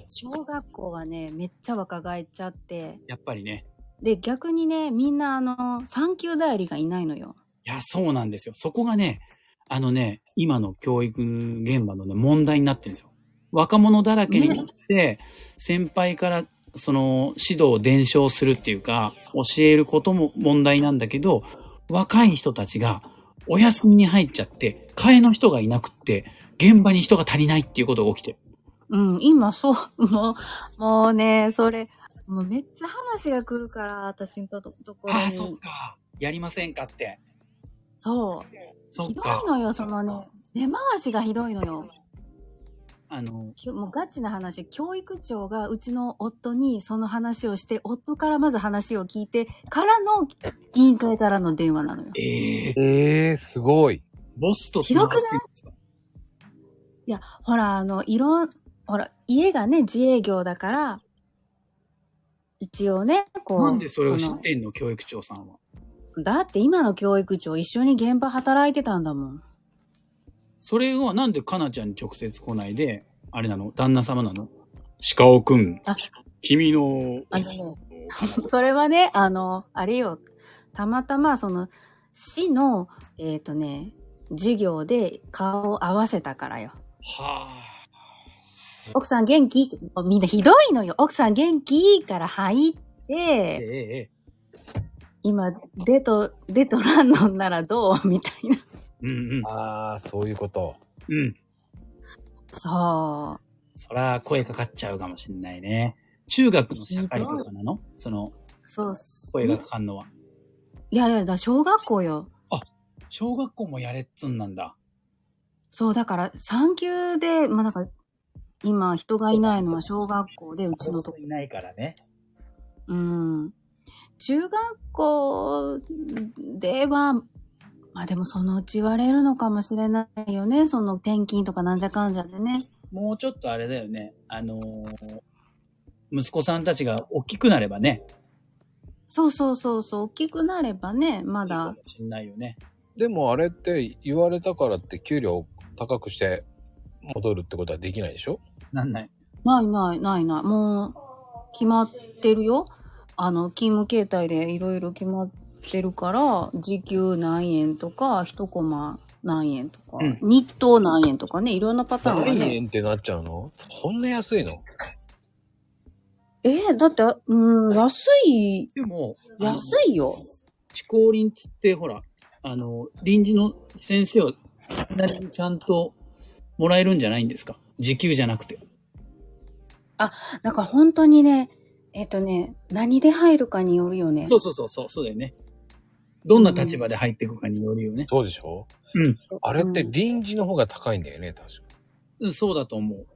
小学校はね、めっちゃ若返っちゃって。やっぱりね。で、逆にね、みんなあの、産休代理がいないのよ。いや、そうなんですよ。そこがね、あのね、今の教育現場のね、問題になってるんですよ。若者だらけになって、先輩からその指導を伝承するっていうか、教えることも問題なんだけど、若い人たちがお休みに入っちゃって、替えの人がいなくって、現場に人が足りないっていうことが起きてる。うん、今そう、もう、もうね、それ、もうめっちゃ話が来るから、私のとところああ、そっに。か。やりませんかって。そう。ひどい。のよ、そのね、根回しがひどいのよ。あの、きょもうガチな話、教育長がうちの夫にその話をして、夫からまず話を聞いて、からの委員会からの電話なのよ。ええええー、すごい。ボスとひどくない？いや、ほら、あの、いろん、ほら、家がね、自営業だから、一応ね、こう。なんでそれを知のってんの？教育長さんは。だって今の教育長一緒に現場働いてたんだもん。それはなんでかなちゃんに直接来ないで、あれなの？旦那様なの？鹿尾くん。あ君の、あのね、それはね、あの、あれよ、たまたまその、市の、えっ、とね、授業で顔を合わせたからよ。はあ。奥さん元気？みんなひどいのよ。奥さん元気から入って、ええええ。今、デト、デトランノンならどう？みたいな。うんうん。ああ、そういうこと。うん。そう。そら、声かかっちゃうかもしれないね。中学の社会とかなの？その、そうっす。声がかかんのは。いやいや、だ小学校よ。小学校もやれっつんなんだ。そう、だから、産休で、まあ、なんか、今、人がいないのは小学校で、うちのとこ。いないからね。うん。中学校では、まあでもそのうち言われるのかもしれないよね。その転勤とかなんじゃかんじゃでね。もうちょっとあれだよね。あのー息子さんたちが大きくなればね。そうそうそうそう。大きくなればね、まいいかだも。しんないよね。でもあれって言われたからって給料高くして戻るってことはできないでしょ？なんない。ないないないない。もう、決まってるよ。あの、勤務形態でいろいろ決まってるから、時給何円とか、一コマ何円とか、うん日当何円とかね、いろんなパターンが何ね。円ってなっちゃうの？そんな安いの？えーだって、うん、安い、でも、安いよ。地高林つって、ほら、あの、臨時の先生をそれなりにちゃんともらえるんじゃないんですか？時給じゃなくて。だから本当にね、えっ、とね、何で入るかによるよね。そうそうそうそう、そうだよね。どんな立場で入っていくかによるよね。そうでしょ？うん。あれってうん臨時の方が高いんだよね、確か。うん、そうだと思う。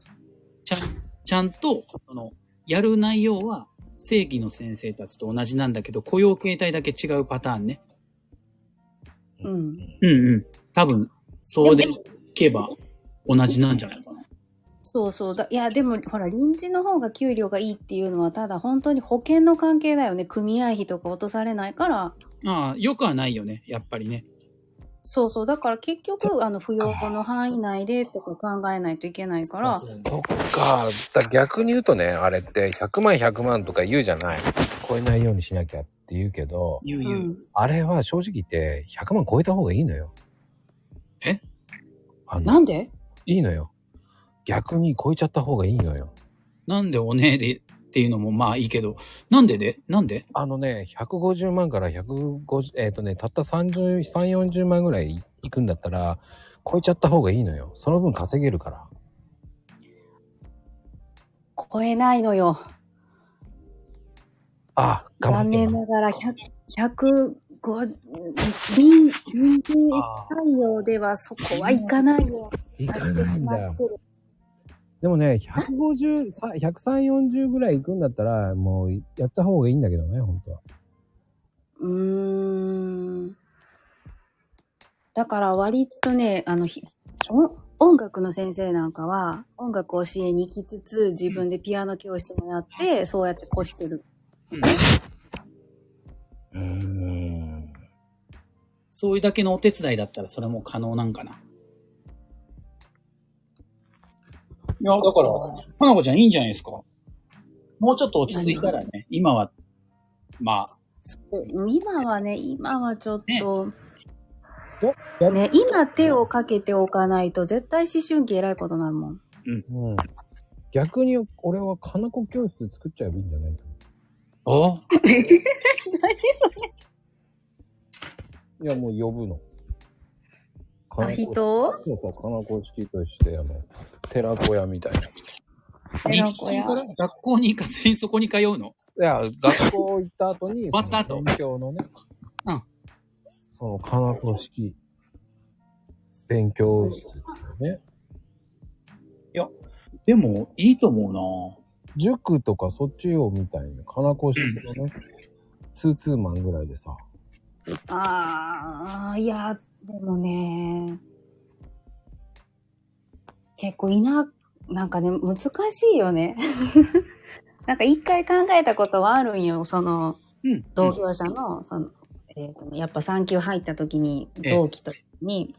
ちゃん、ちゃんと、その、やる内容は正規の先生たちと同じなんだけど、雇用形態だけ違うパターンね。うん。うんうん。多分、そうでいけば同じなんじゃないかな。そうそうだ。いや、でも、ほら、臨時の方が給料がいいっていうのは、ただ本当に保険の関係だよね。組合費とか落とされないから。ああ、よくはないよね、やっぱりね。そうそう。だから結局、あの、扶養の範囲内でとか考えないといけないから。そっか。だ逆に言うとね、あれって100万100万とか言うじゃない。超えないようにしなきゃって言うけど、言う言う。うん。あれは正直言って100万超えた方がいいのよ。え？あのなんで？いいのよ。逆に超えちゃった方がいいのよ。なんでおねえでっていうのもまあいいけど、なんででなんで？あのね、150万から150、えっ、とね、たった30、3、40万ぐらいいくんだったら、超えちゃった方がいいのよ。その分稼げるから。超えないのよ。あ、頑張残って念ながら、100、105、臨、臨時採用ではそこはいかないよ。いかないんだよ。でもね、150、さ130、40ぐらいいくんだったら、もうやった方がいいんだけどね、本当は。うーん。だから割とね、あの、音楽の先生なんかは、音楽を教えに行きつつ、自分でピアノ教室もやって、そうやって越してる。うーん。そういうだけのお手伝いだったらそれも可能なんかな。いや、だから、花子ちゃんいいんじゃないですか。もうちょっと落ち着いたらね、今は、まあ、今はね、今はちょっと、やね、今手をかけておかないと絶対思春期偉いことになるもん。うん。逆に俺は金子教室作っちゃえばいいんじゃない？かあ いや、もう呼ぶの。あ、人をそうそう、金子式として、あの、寺子屋みたいな。い日寺子屋中から？学校に行かずにそこに通うの？や、学校行った後に、終わった後？その勉強のね、うん。その金子式勉強室っていうね。でも、いいと思塾とかそっちをみたいな、金子式のね、ツーツーマンぐらいでさ。ああ、いや、でもね、結構いな、なんかね、難しいよね。なんか一回考えたことはあるんよ、その、うん。同業者の、その、えっ、とね、やっぱ産休入った時に、ええ同期とに。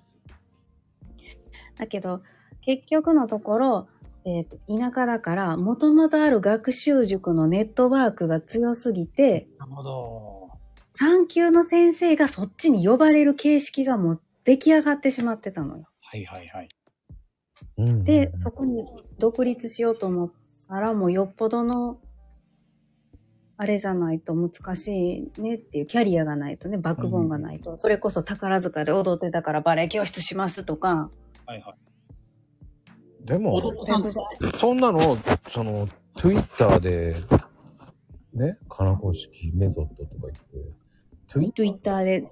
だけど、結局のところ、えっ、と、田舎だから、もともとある学習塾のネットワークが強すぎて、なるほど。産級の先生がそっちに呼ばれる形式がもう出来上がってしまってたのよ。はいはいはい。うんで、そこに独立しようと思ったら、もうよっぽどの、あれじゃないと難しいねっていう、キャリアがないとね、バックボーンがないと、それこそ宝塚で踊ってたからバレエ教室しますとか、はいはい。でも、そんなの、その、Twitter で、ね、金子式メソッドとか言って、Twitter? Twitter で、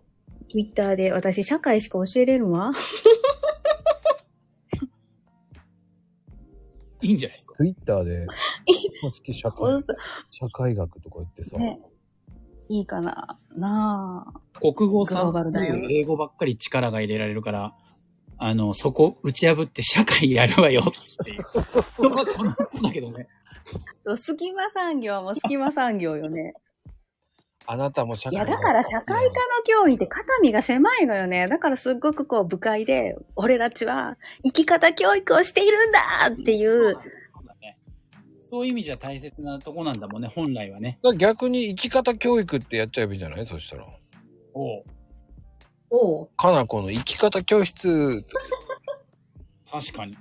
Twitter で、私社会しか教えれるわ。いいんじゃないですか？Twitter で、公式社会社会学とか言ってさ、ね。いいかななあ。国語算数英語ばっかり力が入れられるから、あの、そこ打ち破って社会やるわよっていう。人がこの人だけどね。そう隙間産業も隙間産業よね。あなたも社会いや、だから社会科の教員って肩身が狭いのよね。だからすっごくこう、部会で、俺たちは生き方教育をしているんだっていう、そうだね。そういう意味じゃ大切なとこなんだもんね、本来はね。逆に生き方教育ってやっちゃえばいいんじゃない？そしたら。おうおうかなこの生き方教室。確かに。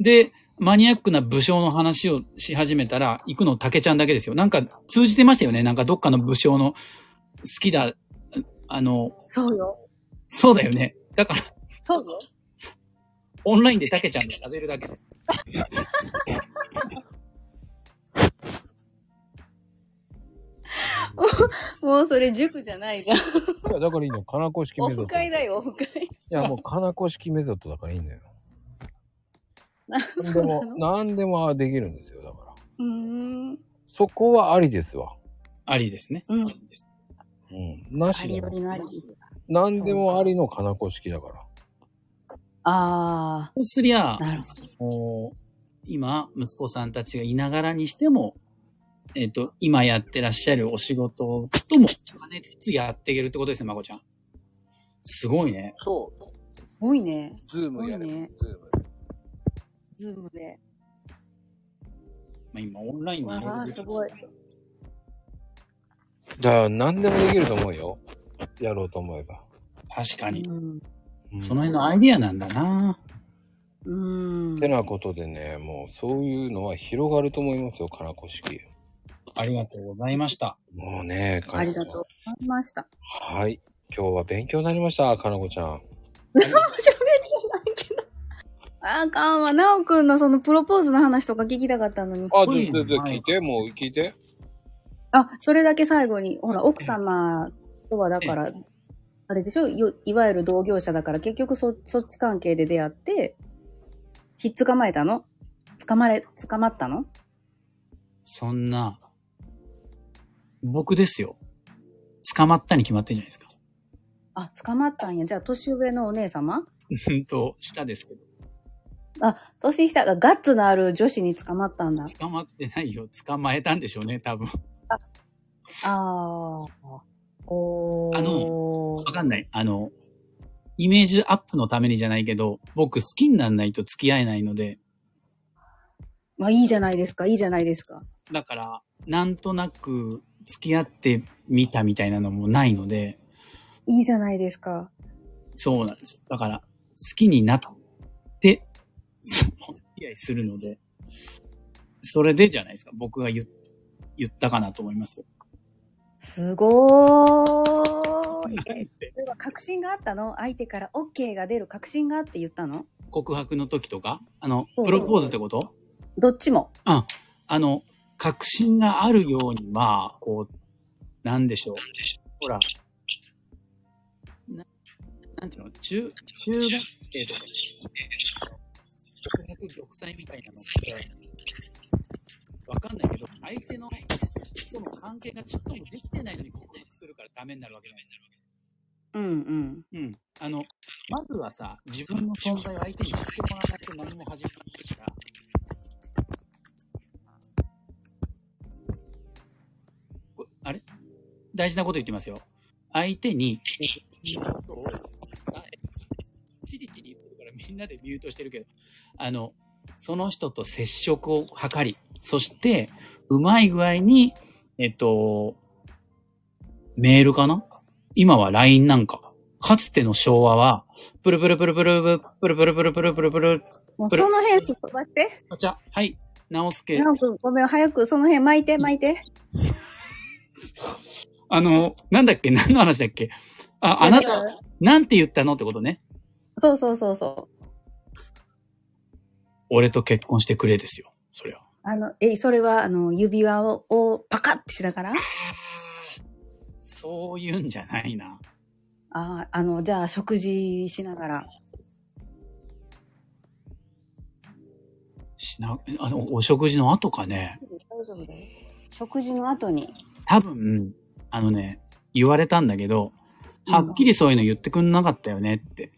で、マニアックな武将の話をし始めたら、行くの竹ちゃんだけですよ。なんか通じてましたよね。なんかどっかの武将の好きだ、あの、そうよ。そうだよね。だから、そうよ。オンラインで竹ちゃんで食べるだけ。もうそれ塾じゃないじゃん。いや、だからいいの。かなこ式オメソッド。いフ会だよ、オフ会。や、もうかなこ式メソッドだからいいんだよ。ななんでも、なんでもできるんですよ。だから。うーん。そこはありですわ。ありですね。うんうん。なあしでもりよりのあり。なんでもありのかなこ式だから。あそうすりゃあ、、なるほもう今、息子さんたちがいながらにしても、えっ、と、今やってらっしゃるお仕事とも兼ねつつやっていけるってことですね、まこちゃん。すごいね。そう。ど。すごいね。ズームやればね。ズーム。ズームで。まあ、今、オンラインにいろいろわあ、すごい。だから、何でもできると思うよ。やろうと思えば。確かに。うん。うんその辺のアイディアなんだな。うんて。なことでね、もうそういうのは広がると思いますよ、かなこ式。ありがとうございました。もうね、かなこありがとうございました。はい。今日は勉強になりました、かなこちゃん。あーかんわ。なおくんのそのプロポーズの話とか聞きたかったのに。あ、うん全然全然聞いて、もう聞いて。あ、それだけ最後に、ほら、奥様とはだから、あれでしょ？いいわゆる同業者だから結局そ、そっち関係で出会って、ひっ捕まえたの？捕まれ、捕まったの？そんな、僕ですよ。捕まったに決まってるじゃないですか。あ、捕まったんや。じゃあ、年上のお姉様？う んと、下ですけど。あ、年下がガッツのある女子に捕まったんだ。捕まってないよ。捕まえたんでしょうね、多分。ああ。おー。あのわかんない。あの、イメージアップのためにじゃないけど、僕好きにならないと付き合えないので、まあ、いいじゃないですか、いいじゃないですか。だから、なんとなく付き合ってみたみたいなのもないので、いいじゃないですか。そうなんですよ。だから、好きになっ付き合いするので、それでじゃないですか。僕が言言ったかなと思います。よ。すごーい。それは確信があったの？相手から OK が出る確信があって言ったの？告白の時とか、あの、プロポーズってこと？どっちも。あ、あの、確信があるように、まあ、こう、なんでしょう。ほら、ななんていうの、中、中学生とかで、独白玉砕みたいなのって、わかんないけど、相手のとの関係がちょっともできてないのに告白するからダメになるわけじゃないうんうん。うん。あの、まずはさ、自分の存在を相手に知ってもらわないと何も始まらないから、こあれ？大事なこと言ってますよ。相手に、ことをみんなでミュートしてるけど、あの、その人と接触を図り、そして、うまい具合に、えっと、メールかな？今は LINE なんか。かつての昭和は、プルプルプルプルプルプルプルプルプルプルプルもうその辺飛ばして。あちゃ、はい、直輔。なおくん、ごめん、早くその辺巻いて、巻いて。あの、なんだっけ？何の話だっけ？あ、あなた、なんて言ったの？ってことね。そうそうそうそう。俺と結婚してくれですよ。それは。あの、え、それは、あの、指輪を、をパカッてしながら？そういうんじゃないな。ああ、あの、じゃあ、食事しながら。しな、あの、お食事の後かね。大丈夫だよ。食事の後に。多分、あのね、言われたんだけど、はっきりそういうの言ってくんなかったよねって。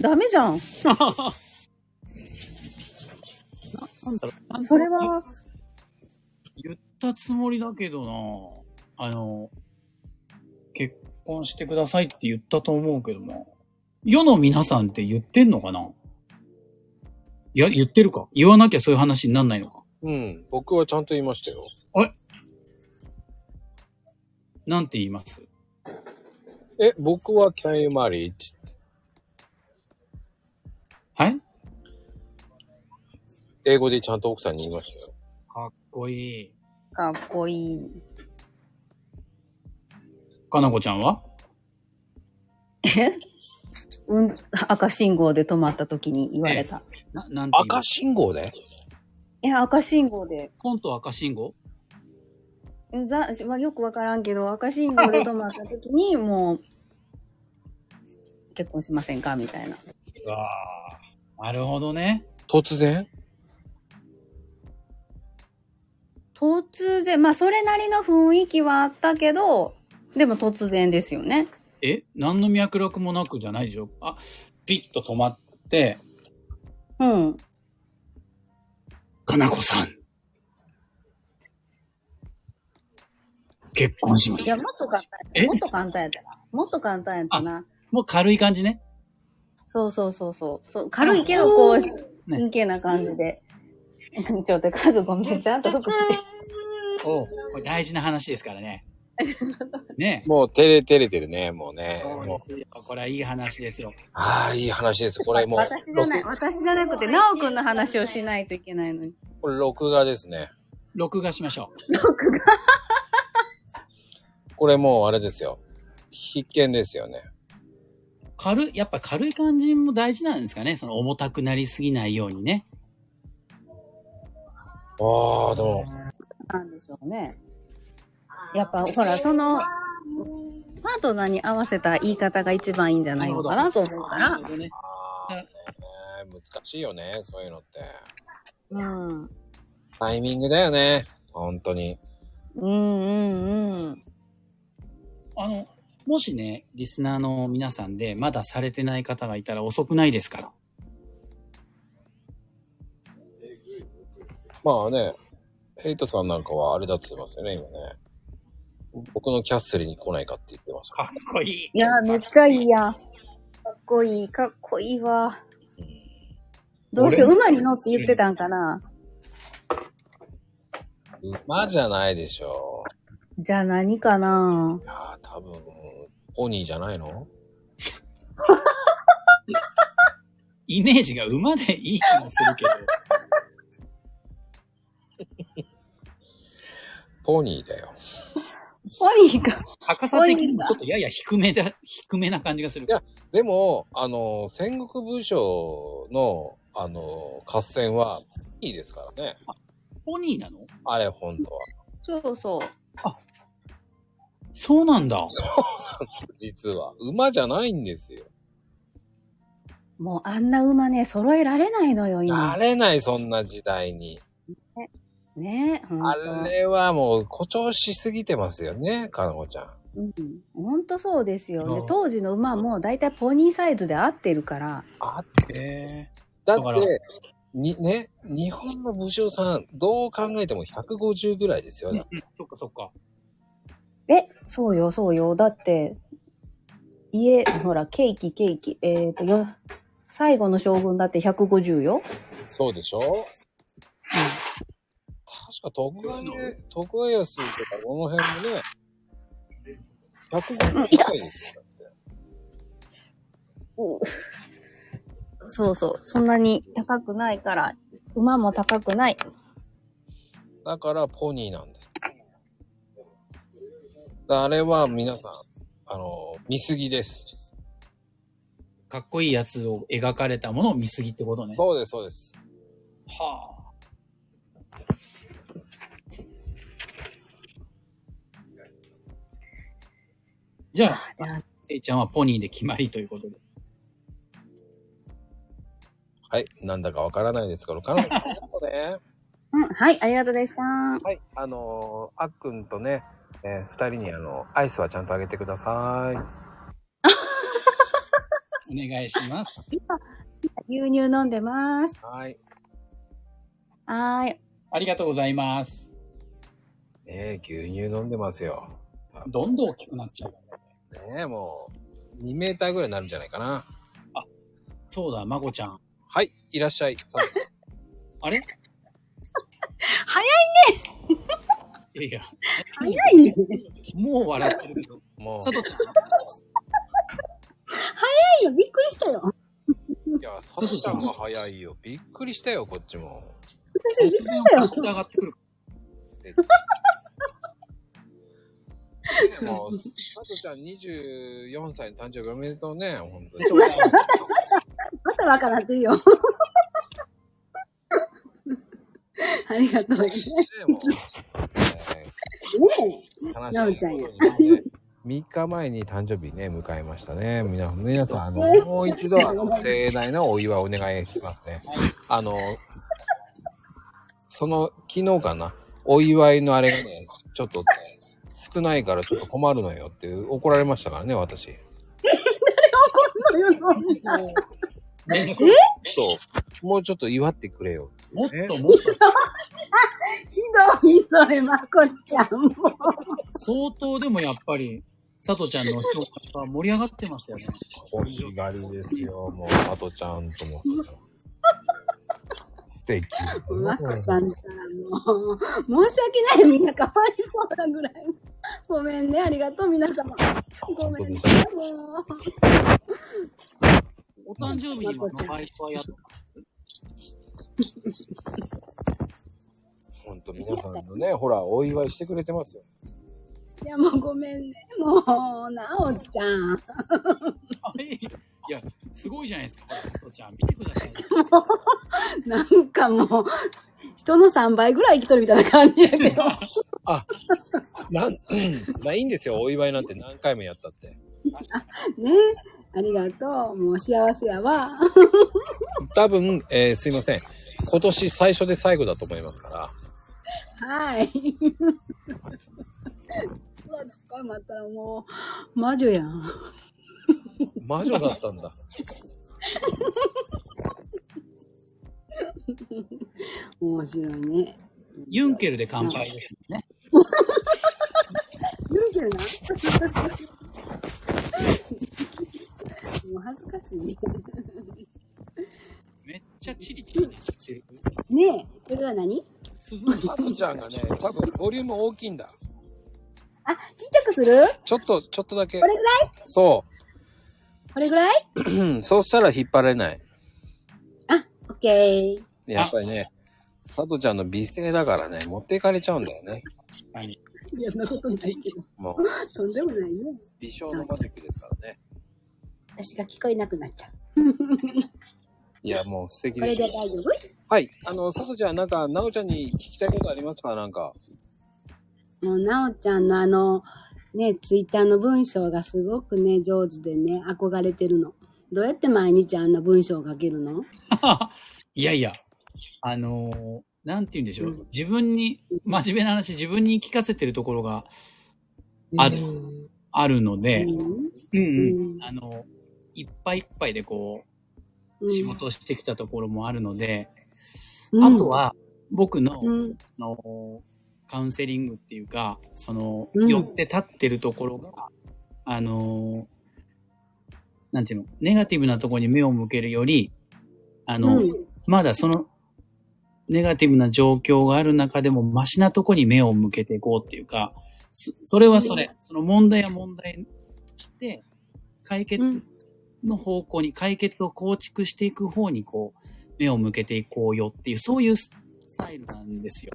ダメじゃん。なんだろうそれは、言ったつもりだけどなあの、結婚してくださいって言ったと思うけどな。世の皆さんって言ってんのかな？いや、言ってるか？言わなきゃそういう話になんないのか？うん。僕はちゃんと言いましたよ。なんて言います？え、僕は Can you marry? はい英語でちゃんと奥さんに言いましたよ。かっこいい。かっこいい。かなこちゃんは？え？うん、赤信号で止まった時に言われた。な、なんて赤信号で？え、赤信号で。コント赤信号？うんざ、まあ、よくわからんけど、赤信号で止まった時に、もう、結婚しませんか？みたいな。うわーなるほどね。突然？突然、まあ、それなりの雰囲気はあったけど、でも突然ですよね。え？何の脈絡もなくじゃないでしょ？あ、ピッと止まって、うん。かなこさん。結婚しますい。や、もっと簡え？単。もっと簡単やったな。もっと簡単やったな。もう軽い感じね。そうそうそうそう。そう軽いけど、こう、ね真剣な感じで。ちょっと数ごめん、ちゃんと服着て。おこれ大事な話ですからね。ねもう照れ照れてるね、もうね。そうもうですよ。これはいい話ですよ。ああ、いい話です。これもう、私じゃない、録私じゃなくて、なおくんの話をしないといけないのに。これ録画ですね。録画しましょこれもうあれですよ。必見ですよね。う。軽い、やっぱ軽い感じも大事なんですかね。その重たくなりすぎないようにね。ああ、でも、なんでしょうね。やっぱ、ほら、その、パートナーに合わせた言い方が一番いいんじゃないのかなと思うからね難しいよね、そういうのって。うん。タイミングだよね。本当に。うんうんうん。あの、もしね、リスナーの皆さんでまだされてない方がいたら遅くないですから。まあね、ヘイトさんなんかはあれだって言ってますよね、今ね。僕のキャッスルに来ないかって言ってますかかっこいい。いや、めっちゃいいや。かっこいい、かっこいいわ。どうしよう、馬に乗って言ってたんかな馬じゃないでしょじゃあ何かなう。いやー、多分、ポニーじゃないの？イメージが馬でいい気もするけど。ポニーだよ。ポニーか。高さ的にもちょっとやや低めだ、低めな感じがする。いやでも、あの、戦国武将の、あの、合戦はいいですからね。ポニーなの？あれ、本当は。そうそう。そうなんだ。実は。馬じゃないんですよ。もうあんな馬ね、揃えられないのよ、な今。れない、そんな時代に。ね、ほんとあれはもう誇張しすぎてますよね、かなこちゃん。うん。ほんとそうですよ。うんで、当時の馬もだいたいポニーサイズで合ってるから。あへだっだからて、に、ね、日本の武将さん、どう考えても150ぐらいですよえ。ね。そっかそっか。え、そうよ、そうよ。だって、家、ほら、ケーキ、ケーキ。えっ、と、よ、最後の将軍だって150よ。そうでしょ？確か徳川家、徳川安とかこの辺もね、150近いですよ。だってそうそう。そんなに高くないから、馬も高くない。だからポニーなんです。あれは皆さん、あの、見すぎです。かっこいいやつを描かれたものを見すぎってことね。そうです、そうです。はじゃあ、じゃあ、えいちゃんはポニーで決まりということで。はい。なんだかわからないですから、彼女、そうね。うん、はい、ありがとうでした。はい。あのー、あっくんとね、えー二人にあの、アイスはちゃんとあげてください。お願いします。牛乳飲んでます。はい。はーい。ありがとうございます。ねえ、牛乳飲んでますよ。どんどん大きくなっちゃう。ねえ、もう、2メーターぐらいになるんじゃないかな。そうだ、まこちゃん。はい。いらっしゃい。あれ？早いやいや、早いね。もう笑ってるけど。もう、佐藤ちゃん、いよ、びっくりしたよ。いや、サトちゃんが早いよ。びっくりしたよ、こっちも。私、びっくりしたよ。上がってくる。素敵。ねもう、サトちゃん24歳の誕生日おめでとうね、本当に。またわからんってるよ。ありがとうね。ねえねー、なおちゃんやことにね3日前に誕生日ね、迎えましたね。みな、皆さん、あの、もう一度、あの、盛大なお祝いお願いしますね。あの、その、昨日かな、お祝いのあれがね、ちょっと、少ないからちょっと困るのよって怒られましたからね、私。え。怒るのよ、そんな。ねと、もうちょっと祝ってくれよ。もっともっと、ひどい、それ、まこちゃんも。相当でもやっぱり、佐藤ちゃんの評価が盛り上がってましたよね。欲しがりですよ、もう、さとちゃんとも。素敵。まこちゃんったらもう、申し訳ない。みんなかわいそうなぐらい。ごめんね、ありがとう、皆様。ごめんね、もう。お誕生日にはバイトはやったほんと皆さんのね、ほら、お祝いしてくれてますよ。いや、もうごめんね。もう、なおちゃん。いや、すごいじゃないですか、佐藤ちゃん。見てください。なんかもう、人の3倍ぐらい生きとるみたいな感じやけど。なん、まあいいんですよ、お祝いなんて何回もやったって。ねありがとう。もう幸せやわ。多分、えーすいません。今年最初で最後だと思いますから。はい。ほら、どっか待ったらもう、魔女やん。魔女だったんだ。面白いね。ユンケルで乾杯ですね。言うけどな。もう恥ずかしいね。めっちゃチリチリしてる。ねえ、それは何？さとちゃんがね、多分ボリューム大きいんだ。あ、ちっちゃくする？ちょっと、ちょっとだけこ。れぐらい？そこれぐらい？う。そうしたら引っ張れない。あ、オッケー。やっぱりね、さとちゃんの美声だからね、持っていかれちゃうんだよね。何そんなことないけど。もう、とんでもないね。美少のマジックですからね。私が聞こえなくなっちゃう。いや、もう素敵こですよ。れで大丈夫？はい。あの、さとちゃん、なんか、なおちゃんに聞きたいことありますか？なんか。もう、なおちゃんのあの、ね、ツイッターの文章がすごくね、上手でね、憧れてるの。どうやって毎日あんな文章を書けるの？いやいや、あのーなんて言うんでしょう。うん。自分に、真面目な話、自分に聞かせてるところがあるうん。ある。ので、うん。うんうん。あの、いっぱいいっぱいでこう、うん。仕事してきたところもあるので、うん。あとは、僕の、うん。あの、カウンセリングっていうか、その、うん寄って立ってるところが、あの、なんていうの、ネガティブなところに目を向けるより、あの、うんまだその、ネガティブな状況がある中でも、マシなとこに目を向けていこうっていうか、そそれはそれ。その問題は問題として、解決の方向に、解決を構築していく方に、こう、目を向けていこうよっていう、そういうススタイルなんですよ。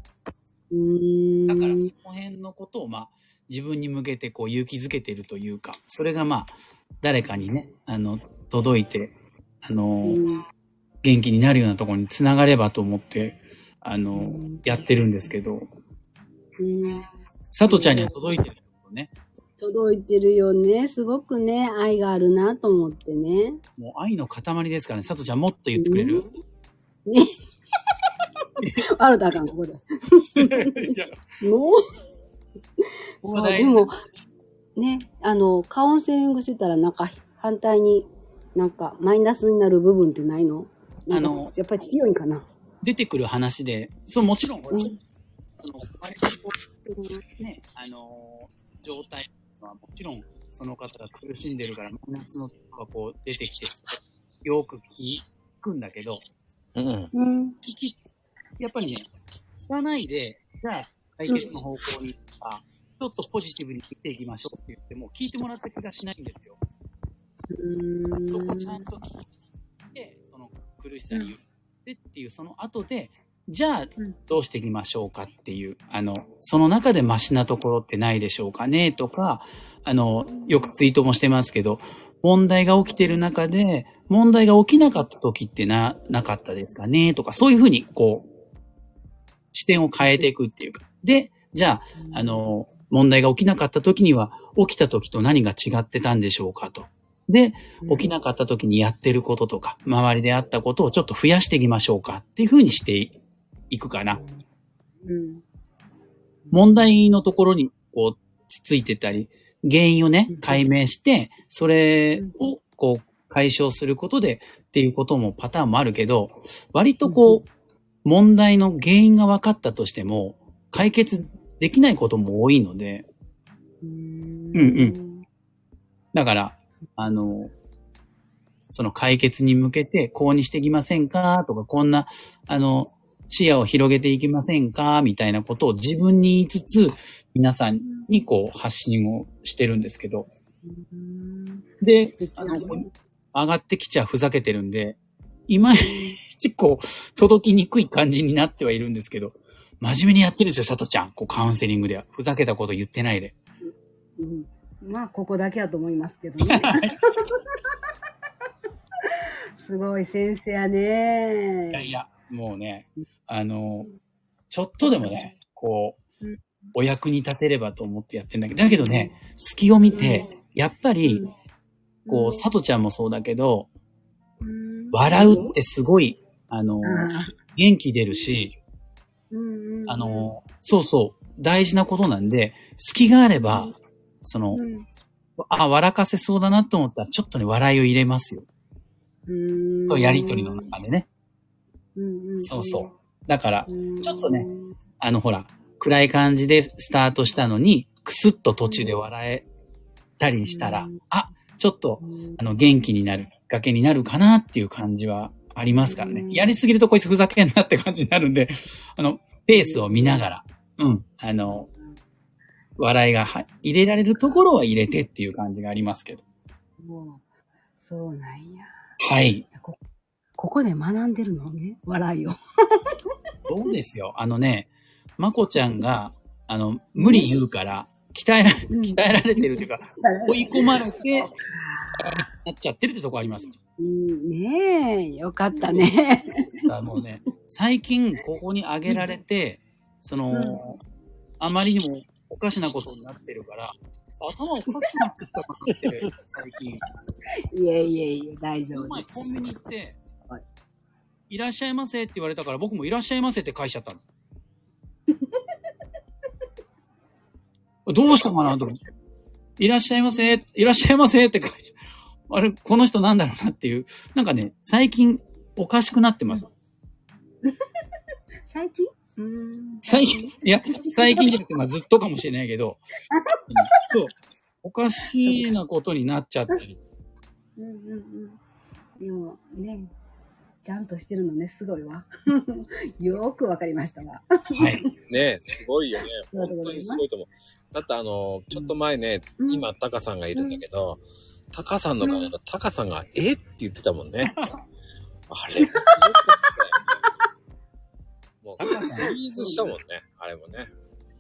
だから、その辺のことを、まあ、自分に向けて、こう、勇気づけてるというか、それが、まあ、誰かにね、あの、届いて、あの、うん元気になるようなところにつながればと思って、あの、やってるんですけど、うんさとちゃんには届いてるよね。届いてるよね。すごくね、愛があるなと思ってね。もう愛の塊ですからね。さとちゃんもっと言ってくれる、ね。あるだかん、ここで。ね。そうでも、ね、あの、カウンセリングしてたら、なんか、反対になんか、マイナスになる部分ってないの？あの、やっぱり強いんかな？出てくる話で、そう、もちろん、ほらうんあの、割とね、あの、状態はもちろん、その方が苦しんでるから、マイナスのがこう出てきて、よく聞くんだけど、うん。うん。聞き、やっぱりね、聞かないで、じゃあ、解決の方向に、あ、ちょっとポジティブに生きていきましょうって言っても、聞いてもらった気がしないんですよ。そこちゃんと聞いて、その苦しさに言ってっていう、その後で、じゃあ、どうしていきましょうかっていう、あの、その中でマシなところってないでしょうかねとか、あの、よくツイートもしてますけど、問題が起きてる中で、問題が起きなかった時ってな、なかったですかねとか、そういうふうに、こう、視点を変えていくっていうか。で、じゃあ、あの、問題が起きなかった時には、起きた時と何が違ってたんでしょうかと。で、起きなかった時にやってることとか、周りであったことをちょっと増やしていきましょうかっていうふうにしていくかな。うん。問題のところにこう、つついてたり、原因をね、解明して、それをこう、解消することでっていうこともパターンもあるけど、割とこう、問題の原因が分かったとしても、解決できないことも多いので、うんうん。だから、あの、その解決に向けて、こうにしていきませんかとか、こんな、あの、視野を広げていきませんかみたいなことを自分に言いつつ、皆さんにこう発信をしてるんですけど。うん。であの、上がってきちゃふざけてるんで、いまいちこう、届きにくい感じになってはいるんですけど、真面目にやってるんですよ、さとちゃん。こう、カウンセリングでは。ふざけたこと言ってないで。うんまあ、ここだけだと思いますけどね。すごい先生やいやいね。や、もうね、あの、ちょっとでもね、こううん、お役に立てればと思ってやってんだけど、だけどね、隙を見て、やっぱり、こう、さとちゃんもそうだけど、うん、笑うってすごい、あの、あ元気出るし、ーうんうん。あの、そうそう、大事なことなんで、隙があれば、その、うん。あ、笑かせそうだなと思ったら、ちょっとね、笑いを入れますよ。うん。と、やりとりの中でね。うんんそうそう。だから、うん。ちょっとねあの、ほら、暗い感じでスタートしたのに、くすっと途中で笑えたりしたら、うん。あ、ちょっと、うんあの、元気になるきっかけになるかなっていう感じはありますからね。うんやりすぎるとこいつふざけんなって感じになるんで、あの、ペースを見ながら、うん、あの、笑いがは入れられるところは入れてっていう感じがありますけど。もうそうなんや。はい。こここで学んでるのね、笑いを。そうですよ。あのね、まこちゃんが、あの、無理言うから、鍛えられ、うん鍛えられてるというか、追い込まれて、なっちゃってるってとこあります。うんねえ、よかったね。だからもうね、最近ここに上げられて、その、うんあまりにもおかしなことになってるから、頭おかしくなってきたかなって、最近。いえいえいえ、大丈夫です。前コンビニ行って、はいいらっしゃいませって言われたから、僕もいらっしゃいませって返しちゃったの。どうしたかなと思って。いらっしゃいませ、いらっしゃいませって返しあれ、この人なんだろうなっていう。なんかね、最近おかしくなってます。最近？うーん最近、いや、最近じゃなくて、まあずっとかもしれないけど、う んそう、おかしなことになっちゃったり。うんうんうん。でもね、ちゃんとしてるのね、すごいわ。よーくわかりましたわ。はい。ねすごいよね。本当にすごいと思う。だってあの、ちょっと前ね、うん今、タカさんがいるんだけど、タカさんの顔が、タカさんが、えって言ってたもんね。あれ、すごかったよね。もう、フリーズしたもんね、あれもね。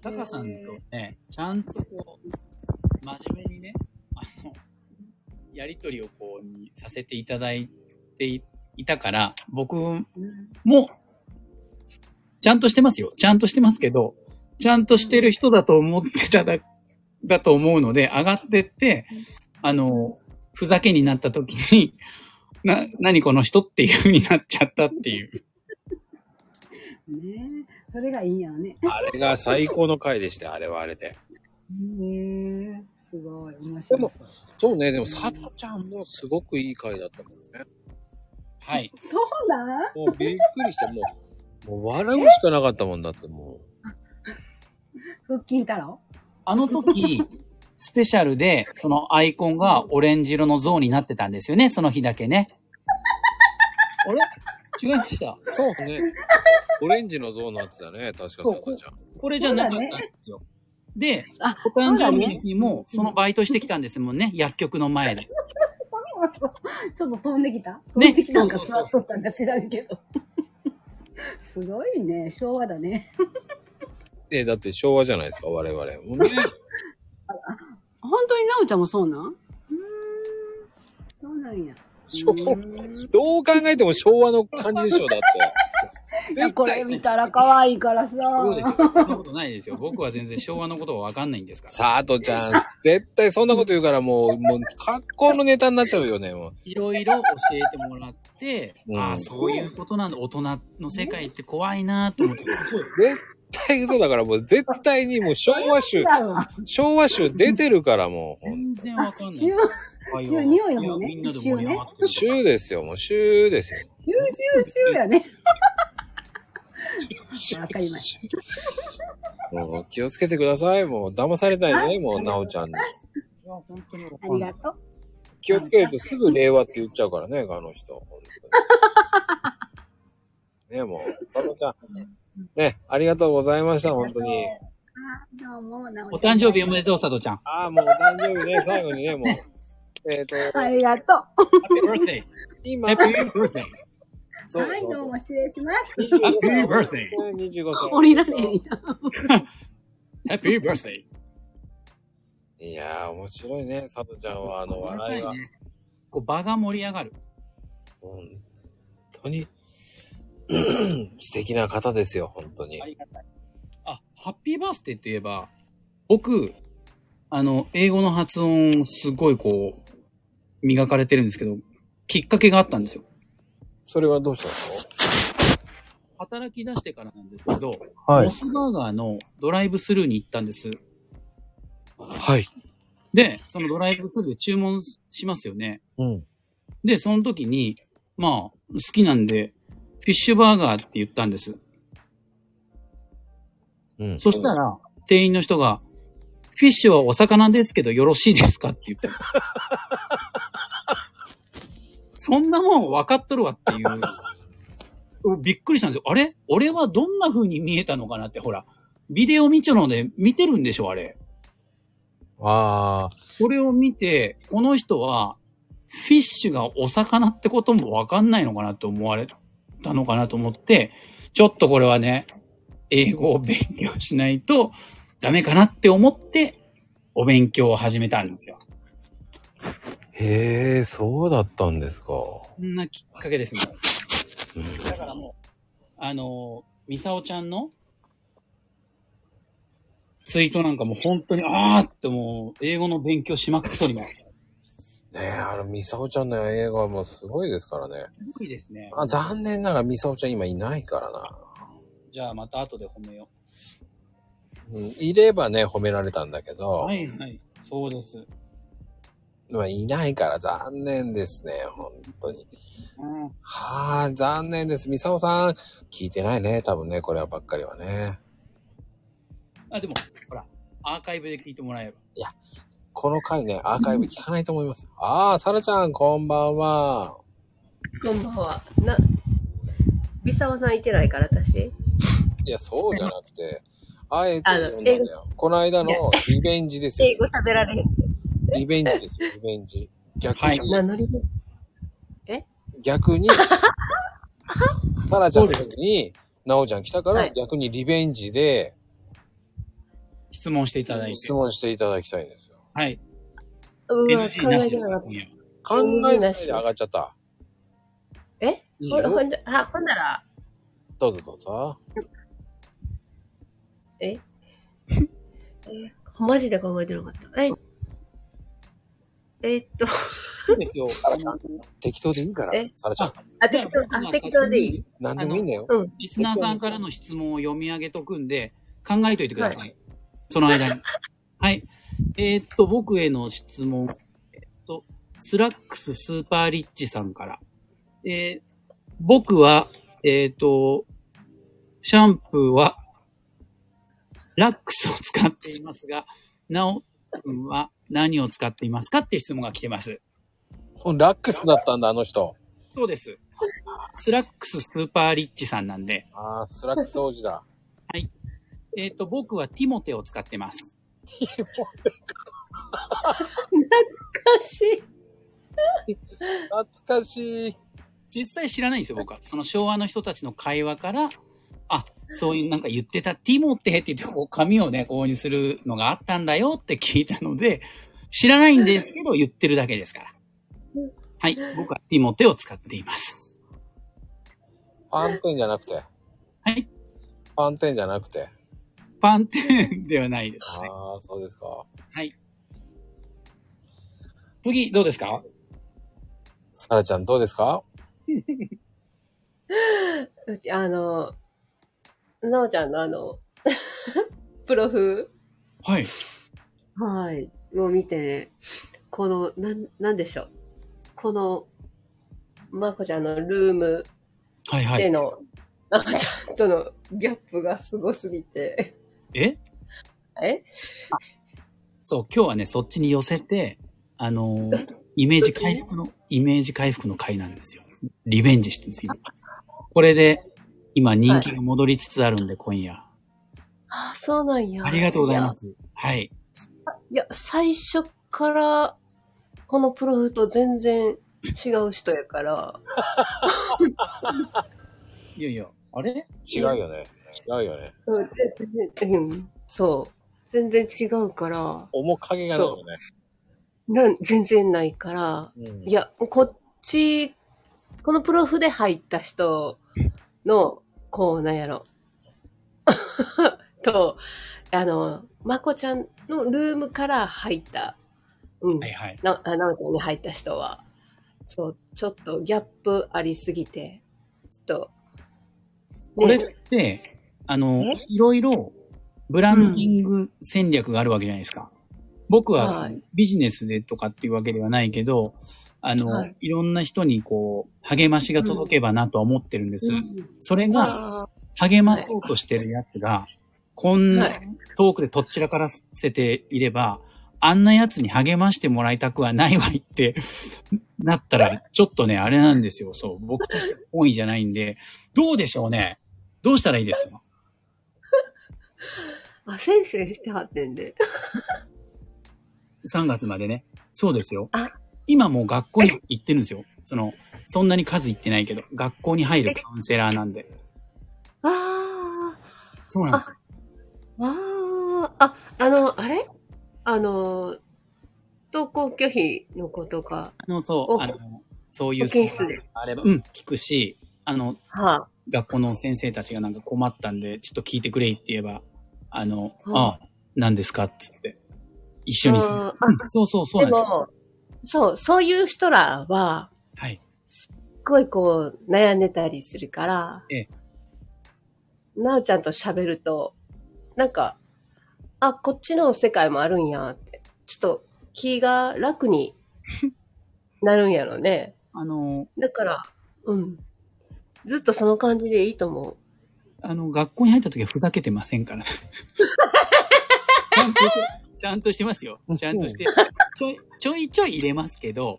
タカさんとね、ちゃんとこう、真面目にね、あの、やりとりをこう、にさせていただいていいたから、僕うんも、ちゃんとしてますよ。ちゃんとしてますけど、ちゃんとしてる人だと思ってただ、だと思うので、上がってって、あの、ふざけになった時に、な、何この人っていう風になっちゃったっていう。ねえ、それがいいんやろね。あれが最高の回でしたよ、あれはあれで。ねえ、すごい、面白い。そうね、でも、佐藤ちゃんもすごくいい回だったもんね。はい。そうなん？もうびっくりして、もう、もう笑うしかなかったもんだって、もう。腹筋太郎？あの時、スペシャルで、そのアイコンがオレンジ色の像になってたんですよね、その日だけね。あれ？違いました？そうね。オレンジの像になってたね、確か佐藤ちゃん。これじゃなかったんですよ。で、あ、お誕生日の日も、そのバイトしてきたんですもんね、薬局の前で。ちょっと飛んできた？飛ねんできた？んか座っとったんか知らんけど。すごいね、昭和だね。え、だって昭和じゃないですか、我々。本当になおちゃんもそうなん？うーん、そうなんや。どう考えても昭和の感じでしょ、だって。いやこれ見たら可愛いからさ。そうですよ。そんなことないですよ。僕は全然昭和のことがわかんないんですから。佐藤ちゃん、絶対そんなこと言うからもう、もう、格好のネタになっちゃうよね、もう。いろいろ教えてもらって、うんああ、そういうことなんだ。大人の世界って怖いなと思って。絶対嘘だから、もう絶対にもう昭和集。昭和集出てるからもう、ほん全然わかんない。週、週匂いの方ねいやみんなで盛り上がってる週ですよ、もう週ですよ。週、週、週やね。わかりましもう気をつけてください。もう騙されないね、もう、なおちゃんに。ありがとう。気をつけるとすぐ令和って言っちゃうからね、あの人。ね、もう、佐藤ちゃん。ね、ありがとうございました、本当に。あどうも、なおお誕生日おめでとう、佐藤ちゃん。ああ、もうお誕生日ね、最後にね、もう。えっ、と、ありがとう。Happy birthday! 今、Happy birthday! そうはい、どうも失礼します。25 Happy 歳。birthday! 25歳。降りられへんや。Happy birthday! いやー、面白いね、佐藤ちゃんは、あの、笑いが。ねこう場が盛り上がる。本当に、素敵な方ですよ、本当にあ。りがたい。あ、ハッピーバースデーって言えば、僕、あの、英語の発音、すごいこう、磨かれてるんですけど、きっかけがあったんですよ。それはどうしたの？働き出してからなんですけど、はモ。スバーガーのドライブスルーに行ったんです。はい。で、そのドライブスルーで注文しますよね。うん。で、その時に、まあ、好きなんで、フィッシュバーガーって言ったんです。うん。そしたら、店員の人が、フィッシュはお魚ですけどよろしいですかって言ったんです。そんなもん分かっとるわっていう。びっくりしたんですよ。あれ？俺はどんな風に見えたのかなって、ほら、ビデオ見ちゃうので見てるんでしょ、あれ。ああ、これを見て、この人は、フィッシュがお魚ってこともわかんないのかなと思われたのかなと思って、ちょっとこれはね、英語を勉強しないとダメかなって思って、お勉強を始めたんですよ。へえ、そうだったんですか。そんなきっかけですね。うんだからもう、あの、ミサオちゃんのツイートなんかもう本当に、あーってもう、英語の勉強しまくっとります。ねえ、あの、ミサオちゃんの映画はもうすごいですからね。すごいですね。あ、残念ながらミサオちゃん今いないからな。じゃあまた後で褒めようん、いればね、褒められたんだけう。ど、はいはい。そうです。まあ、いないから残念ですね、本当に。うん。はあ、残念です。ミサオさん、聞いてないね、多分ね、これはばっかりはね。あ、でも、ほら、アーカイブで聞いてもらえば。この回ね、アーカイブ聞かないと思います。ああ、サラちゃん、こんばんは。こんばんは。な、ビサワさんいてないから、私？いや、そうじゃなくて、あえてあの読んだんだよ。この間のリベンジですよ英。語喋られへん。リベンジですよ、リベンジ。逆に、はいな、乗り逆に、サラちゃんの時に、なおちゃん来たからはい逆にリベンジで質問していただいて質。問していただきたいんですよ。はい。うわ、考えてなかっ今夜は考えないで上がっちゃった。た。えほんほんで、あ、ほんなら、どうぞどうぞ。え？え？マジで考えてなかった。え？えーっと、適当でいいからえ、サラちゃん。あ、適当、あ、適当でいい。何でもいいんだよ。うん。リスナーさんからの質問を読み上げとくんで、考えといてください。その間に。はい。えーっと、僕への質問。えっと、スラックススーパーリッチさんから。えー僕は、えーっと、シャンプーは、ラックスを使っていますが、なお君は何を使っていますかって質問が来てます。ラックスだったんだ、あの人。そうです。スラックススーパーリッチさんなんで、ああ、スラックス王子だ。えっ、と、僕はティモテを使ってます。かしい。懐かしい。実際知らないんですよ、僕は。その昭和の人たちの会話から、あ、そういうなんか言ってた、ティモテって言って、こう、髪をね、購入するのがあったんだよって聞いたので、知らないんですけど、言ってるだけですから。はい。僕はティモテを使っています。パンテンじゃなくて。はい。パンテンじゃなくて。パンテンではないです、ね。ああ、そうですか。はい。次、どうですか？サラちゃんどうですか？あの、なおちゃんのあの、プロフ、はい。はい。もう見てね、この、なん、なんでしょう？この、まこちゃんのルームはいはい。での、なおちゃんとのギャップがすごすぎて。え？え？そう、今日はね、そっちに寄せて、あのーイメージ回復の、イメージ回復の回なんですよ。リベンジしてるんです、今。これで、今人気が戻りつつあるんで、今夜。あ、そうなんや。ありがとうございます。はい。いや、最初から、このプロフと全然違う人やから、いやいや、あれ？違うよね。違うよね。うん全然、うん、そう。全然違うから、面影がないよね。なん全然ないから、うんいや、こっち、このプロフで入った人の、こう、なんやろ。と、あの、まこちゃんのルームから入った、うん、はいはい。な、あなおちゃんに入った人は、そう、ちょっとギャップありすぎて、ちょっと、これっねて、あのえ、いろいろ、ブランディング戦略があるわけじゃないですか。僕はそのはいビジネスでとかっていうわけではないけど、あの、はいい、ろんな人にこう、励ましが届けばなとは思ってるんです。うんそれが、あ励まそうとしてるやつが、こんはない遠くでとっちらからせていれば、あんなやつに励ましてもらいたくはないわいってなったら、ちょっとね、あれなんですよ。そう。僕として本意じゃないんで、どうでしょうね。どうしたらいいですか？あ、先生してはってんで。3月までね。そうですよあ。今もう学校に行ってるんですよ。その、そんなに数行ってないけど、学校に入るカウンセラーなんで。あそうなんですよ。あ、ああ、あ、あの、あれ？あの、登校拒否のことか。あの、そう、おあの、そういうあれば、うん、聞くし、あの、はあ、学校の先生たちがなんか困ったんで、ちょっと聞いてくれって言えば、あの、うんああ、何ですかっつって、一緒にする。そうそうそうなんですよ。そう、そういう人らは、はい。すっごいこう、悩んでたりするから、ええなおちゃんと喋ると、なんか、あ、こっちの世界もあるんやって、ちょっと気が楽に なるんやろね。あの、だから、うん。ずっとその感じでいいと思う。あの、学校に入った時はふざけてませんから。ちゃんとちゃんとしてますよ。ちゃんとして。ちょい、ちょいちょい入れますけど、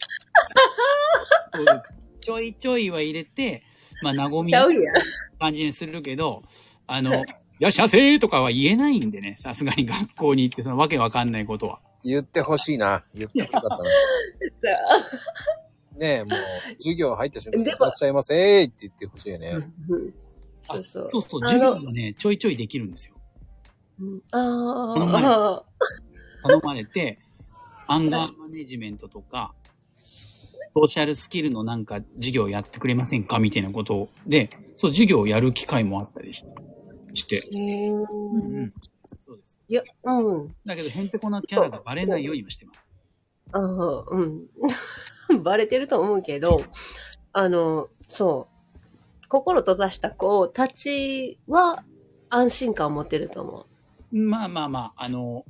ちょいちょいは入れて、まあ、和みちゃうやん。感じにするけど、あの、いらっしゃせとかは言えないんでね、さすがに学校に行って、そのわけわかんないことは。言ってほしいな。言ってほしかったな。ねえ、もう、授業入った瞬間に、いらっしゃいませーって言ってほしいよね。そうそう。そうそう、あの授業がね、ちょいちょいできるんですよ。うんあ頼まれあ、あ 頼まれて、アンガーマネジメントとか、ソーシャルスキルのなんか授業やってくれませんかみたいなことで、そう、授業をやる機会もあったりしして。へーうん。そうです。いや、うん。だけど、へんてこなキャラがバレないようにはしてます。ああ、うん。バレてると思うけど、あの、そう。心閉ざした子たちは安心感を持ってると思まあまあまあ、あの、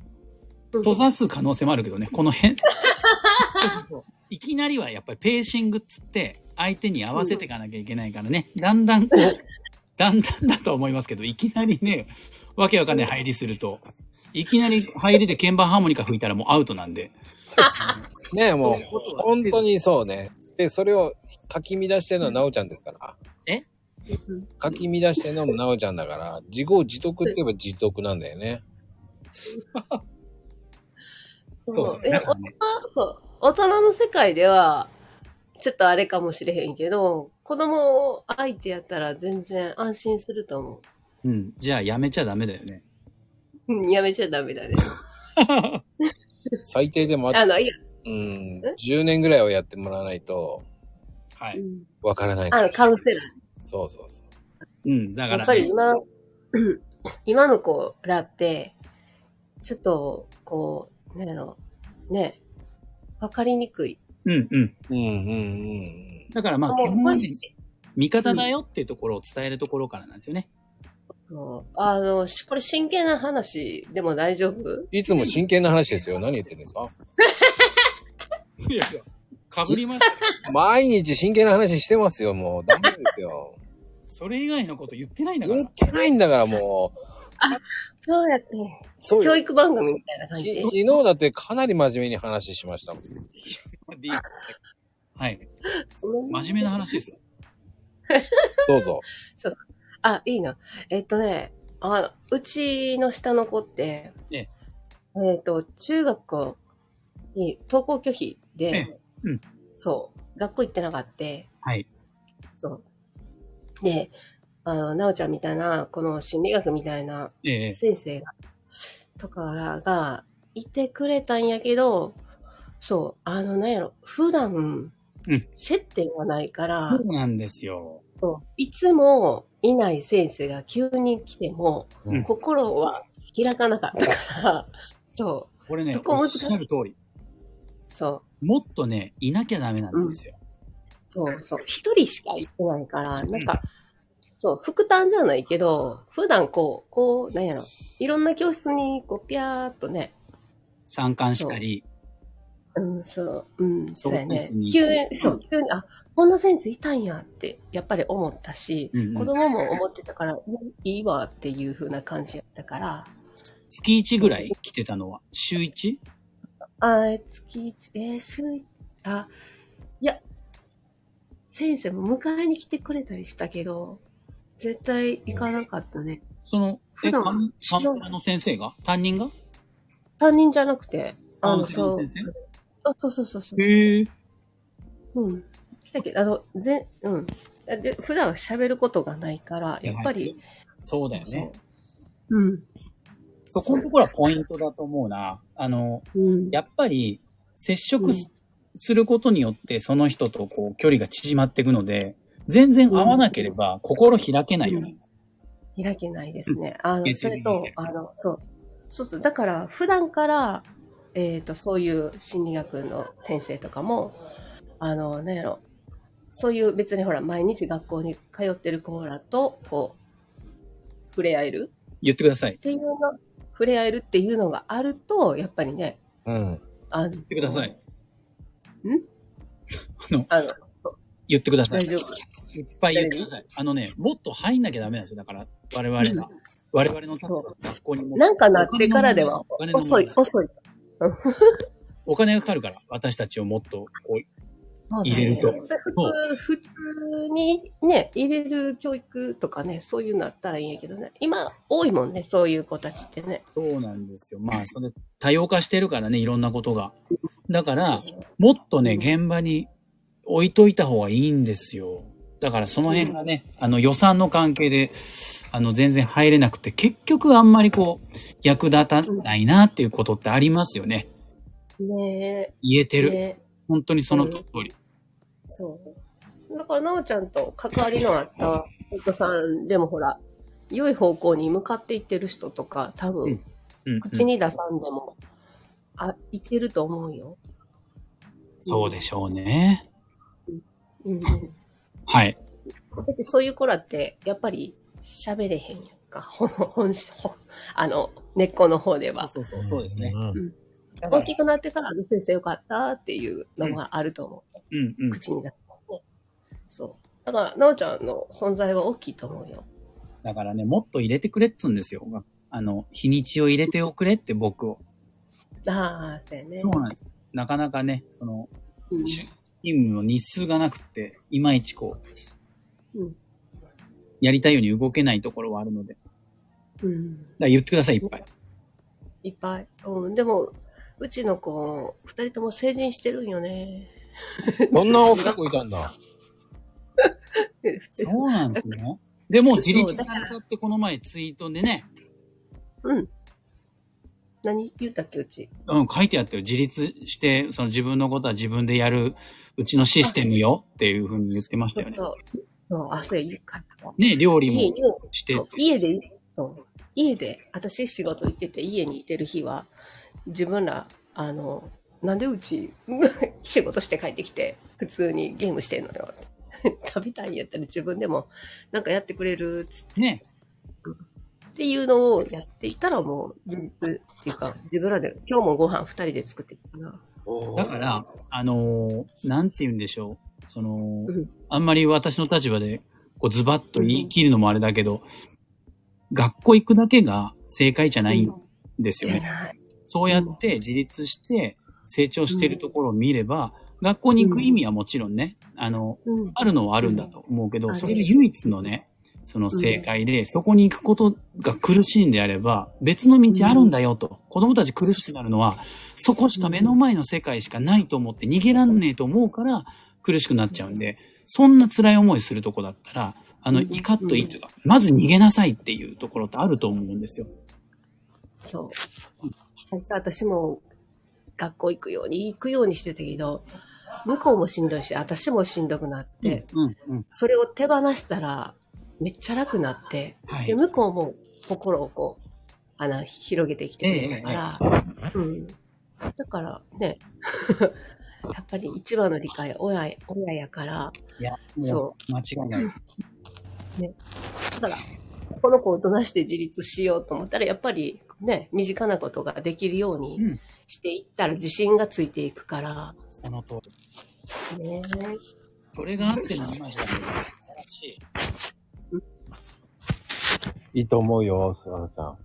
う。閉ざす可能性もあるけどね、この辺。いきなりはやっぱりペーシングっつって、相手に合わせていかなきゃいけないからね、だんだんこう、だんだんだと思いますけど、いきなりね、わけわかんない入りすると、いきなり入りで鍵盤ハーモニカ吹いたらもうアウトなんで。ねえ、もう本当にそうね。で、それをかき乱してるのはなおちゃんですから。うんかき乱してるのもなおちゃんだから、自業自得って言えば自得なんだよね。そうそう。え大人の世界では、ちょっとあれかもしれへんけど、子供相手やったら全然安心すると思うん。じゃあやめちゃダメだよね。う。うんやめちゃダメだね。最低でもああの、いや、うん、10年ぐらいはやってもらわないと、はい。うんわからないあの、カウンセラー。そうそうそう。うん。だから、やっぱり今、う ん今の子らって、ちょっと、こう、ねやろ、ね、わかりにくい。うんうん。うんうんうんだからまあ、基本は味方だよっていうところを伝えるところからなんですよね。そう。あの、しこれ真剣な話でも大丈夫？いつも真剣な話ですよ。何言ってるんですか？い やいや、かぶりました。毎日真剣な話してますよ、もう。ダメですよ。それ以外のこと言ってないんだから言っ。てないんだから、もう。そうやって、そう教育番組みたいな感じ？き昨日だってかなり真面目に話しましたもん。はい。真面目な話ですよ。どうぞ。あ、いいな。えっとね、あ、うちの下の子って、ええっと、中学校に登校拒否で、えうんそう、学校行ってなかった。はい。そう。で、あの、なおちゃんみたいな、この心理学みたいなええ先生が、とかが、いてくれたんやけど、そう、あの、なんやろ、普段、うん接点がないから、そうなんですよ。そういつもいない先生が急に来ても、うん。心は開かなかったから、そこれね、おっしゃる通り。う、そう、もっとね、いなきゃダメなんですよ。そう、そう、一人しか行ってないから、なんか、そう、副担じゃないけど、普段こう、こう、なんやろ、いろんな教室に、こう、ぴゃーっとね、参観したり、う。ん、そう、うん、そう。やね。急に、そう、急に、あ、こんな先生いたんやって、やっぱり思ったし、うんうん子供も思ってたから、いいわっていう風な感じやったから、月1ぐらい来てたのは、週 1? あ、月一、えー、週一、あ、いや、先生も迎えに来てくれたりしたけど、絶対行かなかったね。その、え、普段カンカンパラの先生が？担任が？担任じゃなくて、あの、そうそうそうそうそう。へえ。うん。来たけど、あの、ぜ、うん。で、普段喋ることがないから、やっぱり、そうだよね。そう。うん。そこのところはポイントだと思うな。あの、うん。やっぱり、接触す,、うんることによって、その人とこう、距離が縮まっていくので、全然合わなければ、心開けないよね。開けないですね。あの、えそれと、あの、そう。そうそう。だから、普段から、えっ、と、そういう心理学の先生とかも、あの、なんやろ、そういう別にほら、毎日学校に通ってる子らと、こう、触れ合える？言ってくださいっ。ていうのが、触れ合えるっていうのがあると、やっぱりね、うん。あの、言ってください。ん？あの、あの、言ってください。大丈夫？いっぱい言ってください。あのね、もっと入んなきゃダメなんですよ。だから、我々が。我々の学校にも。なんかなってからでは遅い、遅い。お金がかかるから、私たちをもっと、こう、入れると普通にね、入れる教育とかね、そういうのあったらいいんやけどね。今、多いもんね、そういう子たちってね。そうなんですよ。まあ、それ、多様化してるからね、いろんなことが。だから、もっとね、現場に置いといた方がいいんですよ。だからその辺がね、あの予算の関係で、あの全然入れなくて、結局あんまりこう、役立たないなっていうことってありますよね。ね言えてる。ね本当にその通り。そう。だから、なおちゃんと関わりのあったお子さんでもほら、良い方向に向かっていってる人とか、多分、うんうん口に出さんでも、あ、いけると思うよ。そうでしょうね。うんうん。はい。だってそういう子らって、やっぱり喋れへんやんか。ほ本質、ほあの、根っこの方では。そうそう、そうですね。うん大きくなってから、あの先生よかったっていうのがあると思う。うんうん。口に出すのね。そう。だから、なおちゃんの存在は大きいと思うよ。だからね、もっと入れてくれっつうんですよ。あの、日にちを入れておくれって僕を。ああ、そうやね。そうなんです。なかなかね、その、うん勤務の日数がなくて、いまいちこう、うんやりたいように動けないところはあるので。だかうん。ら言ってください、いっぱい。いっぱい。うん。でも、うちの子、二人とも成人してるんよね。そんな男子いたんだ。そうなんですね。でも、自立されたってこの前ツイートでね、うん。何言ったっけ、うち？うん、書いてあったよ。自立して、その自分のことは自分でやる、うちのシステムよっていうふうに言ってましたよね。そうそう。あ、そうや、言うから。ね、料理家もにしてそう、家で、そう、家で、私仕事行ってて家にいてる日は、自分ら、あの、なんでうち、仕事して帰ってきて、普通にゲームしてんのよ。食べたいんやったら自分でも、なんかやってくれるっつってね、っていうのをやっていたらもう、自立っていうか、自分らで、今日もご飯二人で作ってきたな。だから、あのーなんて言うんでしょう。そのうん、あんまり私の立場で、こうズバッと言い切るのもあれだけど、学校行くだけが正解じゃないんですよね。じゃない。そうやって自立して成長しているところを見れば、学校に行く意味はもちろんね、あの、うん。あるのはあるんだと思うけど、うんそれが唯一のね、その正解で、そこに行くことが苦しいんであれば、別の道あるんだよと。子供たち苦しくなるのは、そこしか目の前の世界しかないと思って逃げらんねえと思うから苦しくなっちゃうんで、そんな辛い思いするとこだったら、あの、うんイカッといいというか、まず逃げなさいっていうところってあると思うんですよ。そう。最初私も学校行くように、行くようにしてたけど、向こうもしんどいし、私もしんどくなって、うん、うん。それを手放したら、めっちゃ楽になって、で、はい。向こうも心をこう、穴広げてきてくれたから、うん。だからね、やっぱり一番の理解は親や、親やから、いや、もそう間違いない。だから、この子をどないして自立しようと思ったら、やっぱりね、身近なことができるようにうんしていったら自信がついていくから、その通り。ねそれがあっての今じゃない素晴らしい。いいと思うよ、すがさん。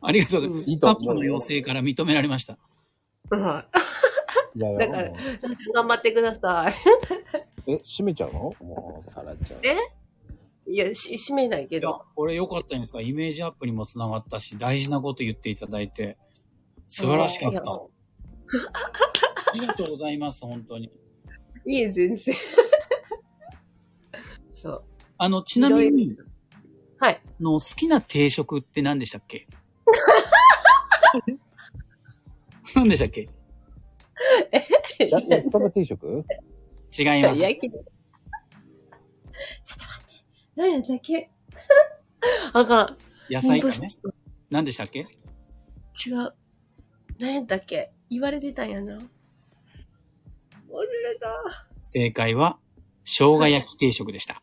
ありがとうございます。うんいいと思うよカップの要。請から認められました。はいやだから頑張ってくださえ、閉めちゃうの？もう、さらちゃん。え？い。いや、し、閉めないけいやど。、これ良かったんですか？イメージアップにもつながったし、大事なこと言っていただいて、素晴らしかった。ありがとうございます、本当に。いえ、全然。そう。あの、ちなみに、はい。あの好きな定食って何でしたっけ？何でしたっけ？いや焼きそば定食？違います。やけど。ちょっと。何やったっけ？あかん。野菜がね。何でしたっけ？違う。何やったっけ？言われてたんやな。忘れた。正解は、生姜焼き定食でした。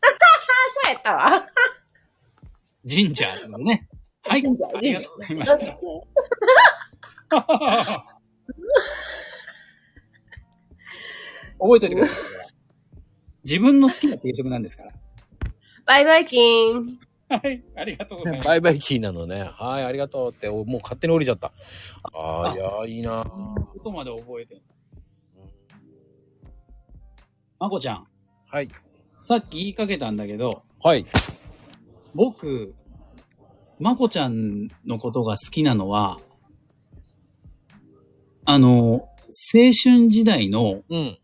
そうやったわ。ジンジャーのね。はい。ジンジャーありがとうございました。覚えておいてください。自分の好きな定食なんですから。バイバイキン。はい。ありがとうございます。バイバイキーなのね。はい、ありがとうって、おもう勝手に降りちゃった。ああ、いや、いいなことまで覚えてる。まこちゃん、はい。さっき言いかけたんだけど、はい。僕、まこちゃんのことが好きなのは、あの、青春時代のうん。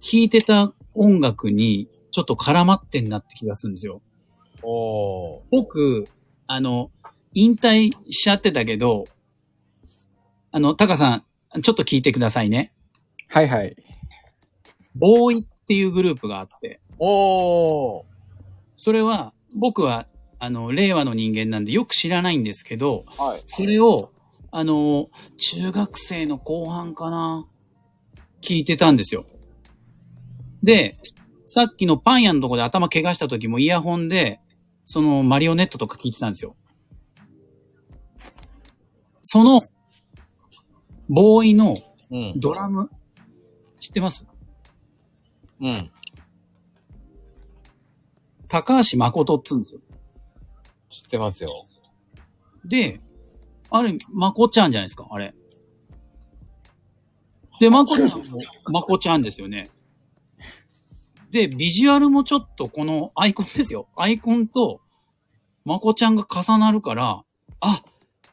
聴いてた音楽にちょっと絡まってんなって気がするんですよ。おー。僕、あの、引退しちゃってたけど、あの、タカさん、ちょっと聞いてくださいね。はいはい。ボーイっていうグループがあって、おー。それは、僕は、あの、令和の人間なんでよく知らないんですけど、はい。それを、あの、中学生の後半かな、聞いてたんですよ。で、さっきのパン屋のとこで頭怪我した時もイヤホンで、そのマリオネットとか聞いてたんですよ。その、ボーイのうん。ドラム、知ってます？うん。高橋誠っつうんですよ。知ってますよ。で、あれ、まこちゃんじゃないですか、あれ。で、まこちゃんも、まこちゃんですよね。で、ビジュアルもちょっとこのアイコンですよ。アイコンと、まこちゃんが重なるから、あ、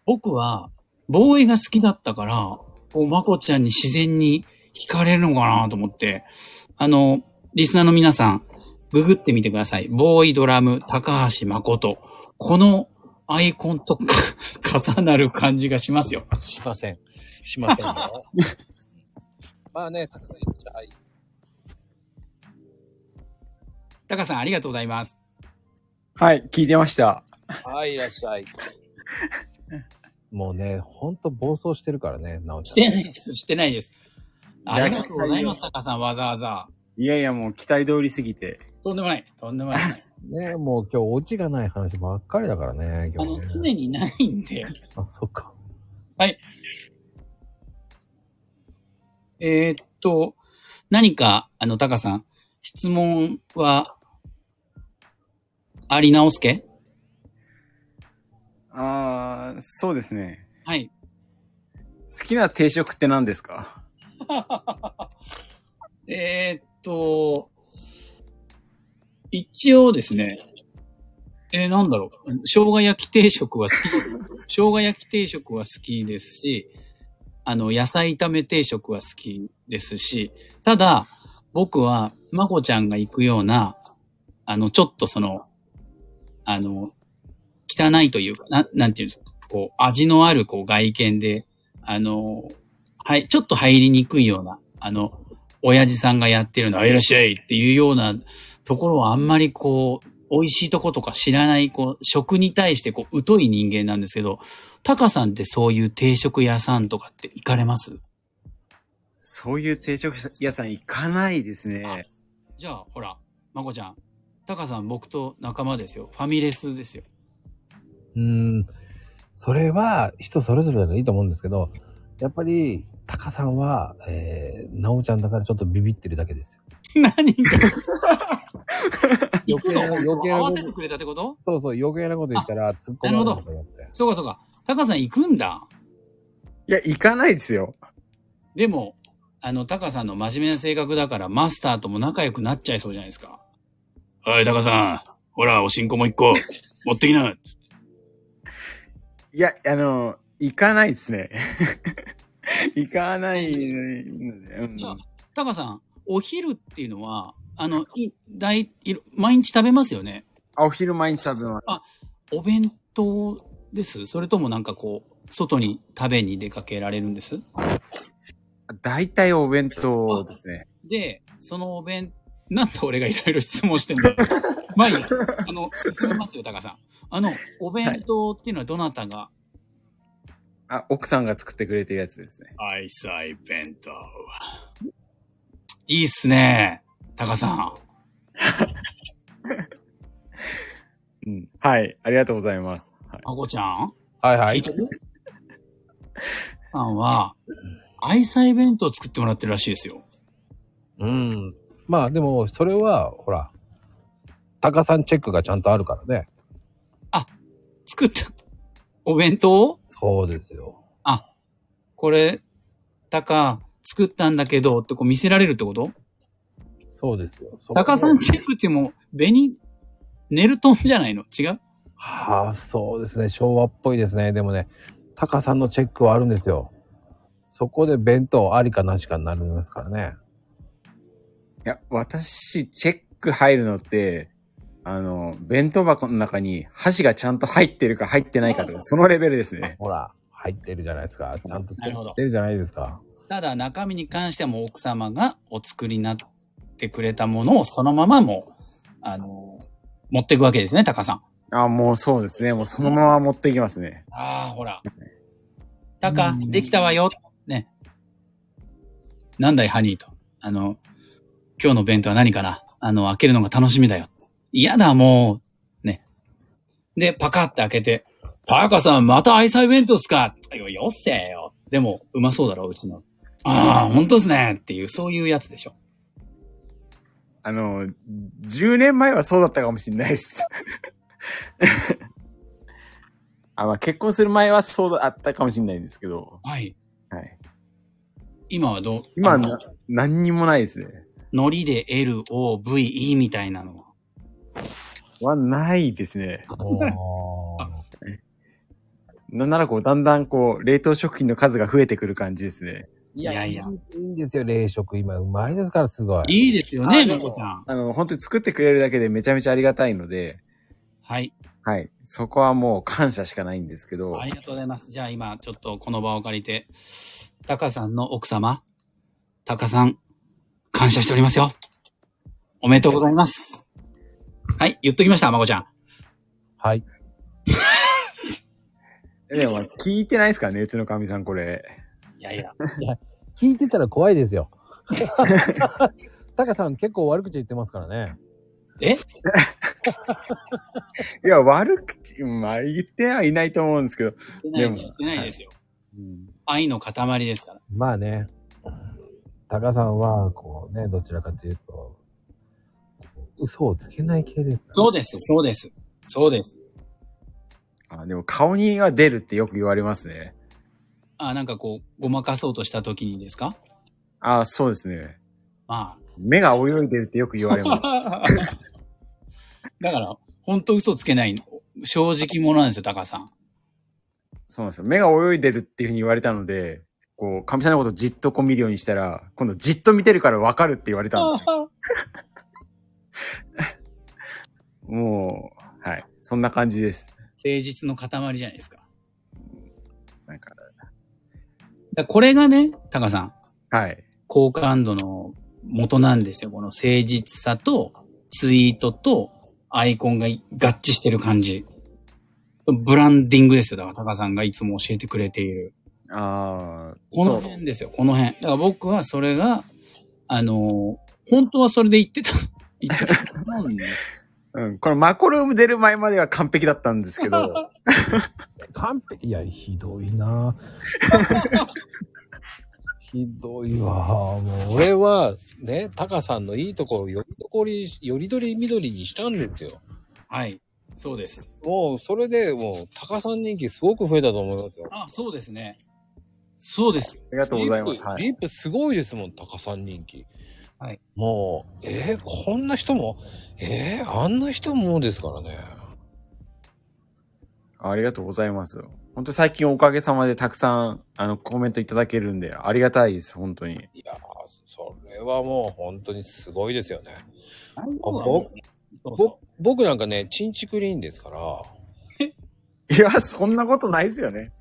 僕は、ボーイが好きだったから、こう、まこちゃんに自然に惹かれるのかなと思って、あの、リスナーの皆さん、ググってみてください。ボーイドラム、高橋誠。このアイコンと 重なる感じがしますよ。しません。しませんよ。まあね、たくさんタカさん、ありがとうございます。はい、聞いてました。はい、いらっしゃい。もうね、ほんと暴走してるからね、なおちゃん。してないです。してないです。ありがとうございます、タカさん、わざわざ。いやいや、もう期待通りすぎて。とんでもない。とんでもない。ねもう今日オチがない話ばっかりだからね、あの、今日ね。常にないんで。あ、そっか。えーっと、何か、あの、タカさん、質問は、あり直すけ？あー、そうですね。はい。好きな定食って何ですか？えーっと、一応ですね、えーなんだろう、生姜焼き定食は好き。生姜焼き定食は好きですし、あの、野菜炒め定食は好きですし、ただ、僕は、まこちゃんが行くような、あの、ちょっとその、あの、汚いというか、ななんていうんですか、こう、味のある、こう、外見で、あの、はい、ちょっと入りにくいような、あの、親父さんがやってるの、あいらっしゃいっていうようなところはあんまりこう、美味しいとことか知らない、こう、食に対してこう、疎い人間なんですけど、タカさんってそういう定食屋さんとかって行かれます？そういう定食屋さん行かないですね。じゃあ、ほら、まこちゃん。タカさん僕と仲間ですよ。ファミレスですよ。うーん。それは人それぞれでいいと思うんですけど、やっぱり、タカさんは、えー、なおちゃんだからちょっとビビってるだけですよ。何が？余計な、余計なこと合わせてくれたってこと？そうそう、余計なこと言ったら突っ込まれるのかと思って。そうかそうか。タカさん行くんだ。いや、行かないですよ。でも、あの、タカさんの真面目な性格だから、マスターとも仲良くなっちゃいそうじゃないですか。はい、タカさん。ほら、おしんこも一個。持ってきな。いや、あの、行かないですね。行かないので、うんじゃあ、タカさん、お昼っていうのは、あの、い、だい、いろ毎日食べますよね？あ、お昼毎日食べます。お弁当です？それともなんかこう、外に食べに出かけられるんです？大体お弁当ですね。で、そのお弁、なんで俺がいろいろ質問してんだ？よ。まあいいや。あの、進めますよ、タカさん。あの、お弁当っていうのはどなたが、あ、奥さんが作ってくれてるやつですね。愛妻弁当。いいっすね。タカさん。うん。はい。ありがとうございます。はい、まこちゃん？はいはい。聞いてる？さんは、愛妻弁当作ってもらってるらしいですよ。うん。まあでも、それは、ほら、タカさんチェックがちゃんとあるからね。作った、お弁当そうですよ。あ、これ、タカ、作ったんだけど、ってこう見せられるってこと？そうですよ。そタカさんチェックってもう、紅、ネルトンじゃないの？違う？はあ、そうですね。昭和っぽいですね。でもね、タカさんのチェックはあるんですよ。そこで弁当ありかなしかになりますからね。いや、私、チェック入るのって、あの、弁当箱の中に箸がちゃんと入ってるか入ってないかとか、そのレベルですね。ほら、入ってるじゃないですか。ちゃんとチェなるほどックしてるじゃないですか。ただ中身に関してはもう奥様がお作りになってくれたものをそのままもう、あの、持っていくわけですね、タカさん。あ、もうそうですね。もうそのまま持っていきますね。ああ、ほら。タカ、できたわよ。ね。なんだい、ハニーと。あの、今日の弁当は何かな？あの、開けるのが楽しみだよ。嫌だ、もう。ね。で、パカって開けて、タカさん、また愛妻弁当っすか？よ、よっせよ。でも、うまそうだろ、うちの。ああ、本当っすね。っていう、そういうやつでしょ。あの、10年前はそうだったかもしれないです。あ、まあ、結婚する前はそうだったかもしれないんですけど、はい。はい。今はどう？今は何にもないですね。ノリで L、O、V、E みたいなのは。はないですね。なんならこう、だんだんこう、冷凍食品の数が増えてくる感じですね。いいやいやいいんですよ、冷食。今、うまいですから、すごい。いいですよね、猫ちゃん。あの、本当に作ってくれるだけでめちゃめちゃありがたいので、はい。はい。そこはもう感謝しかないんですけど、ありがとうございます。じゃあ今、ちょっとこの場を借りて、タカさんの奥様、タカさん、感謝しておりますよ。おめでとうございます。はい、言っときました、まこちゃん。はい。でも聞いてないですからね、うちのかみさんこれ。いやいや。聞いてたら怖いですよ。タカさん結構悪口言ってますからね。え？いや、悪口、まあ言ってはいないと思うんですけど、言ってないですよ。言ってないですよ。うん愛の塊ですから。まあね。タカさんは、こうね、どちらかというと、嘘をつけない系ですか？ら。そうです、そうです。そうです。あでも顔には出るってよく言われますね。あ、なんかこう、ごまかそうとした時にですか？あそうですね。ま目が泳いでるってよく言われます。あ。だから、ほんと嘘つけない、正直者なんですよ、タカさん。そうなんですよ。目が泳いでるっていうふうに言われたので、こう、かみさんのことじっとこう見るようにしたら、今度じっと見てるからわかるって言われたんですよ。もう、はい。そんな感じです。誠実の塊じゃないですか。なんか、だこれがね、タカさん、はい。好感度の元なんですよ。この誠実さと、ツイートと、アイコンが合致してる感じ。ブランディングですよ。だから、タカさんがいつも教えてくれている。ああ、このそう。辺ですよ、この辺。だから僕はそれが、あのー本当はそれで言ってた、言ってたと思うんで。うん。このマコルーム出る前までは完璧だったんですけど、完璧。いや、ひどいな ひどいわ。もう、俺は、ね、タカさんのいいところをよりどこり、よりどり緑にしたんですよ。はい。そうです。もう、それでもう、タカさん人気すごく増えたと思いますよ。あ、そうですね。そうです。ありがとうございます。リップ、はい。リップすごいですもん、タカさん人気。はい。もう、えーこんな人も、えーあんな人もですからね。ありがとうございます。本当最近おかげさまでたくさん、あの、コメントいただけるんで、ありがたいです、本当に。いやー、それはもう本当にすごいですよね。僕なんかね、チンチクリーンですから、いや、そんなことないですよね。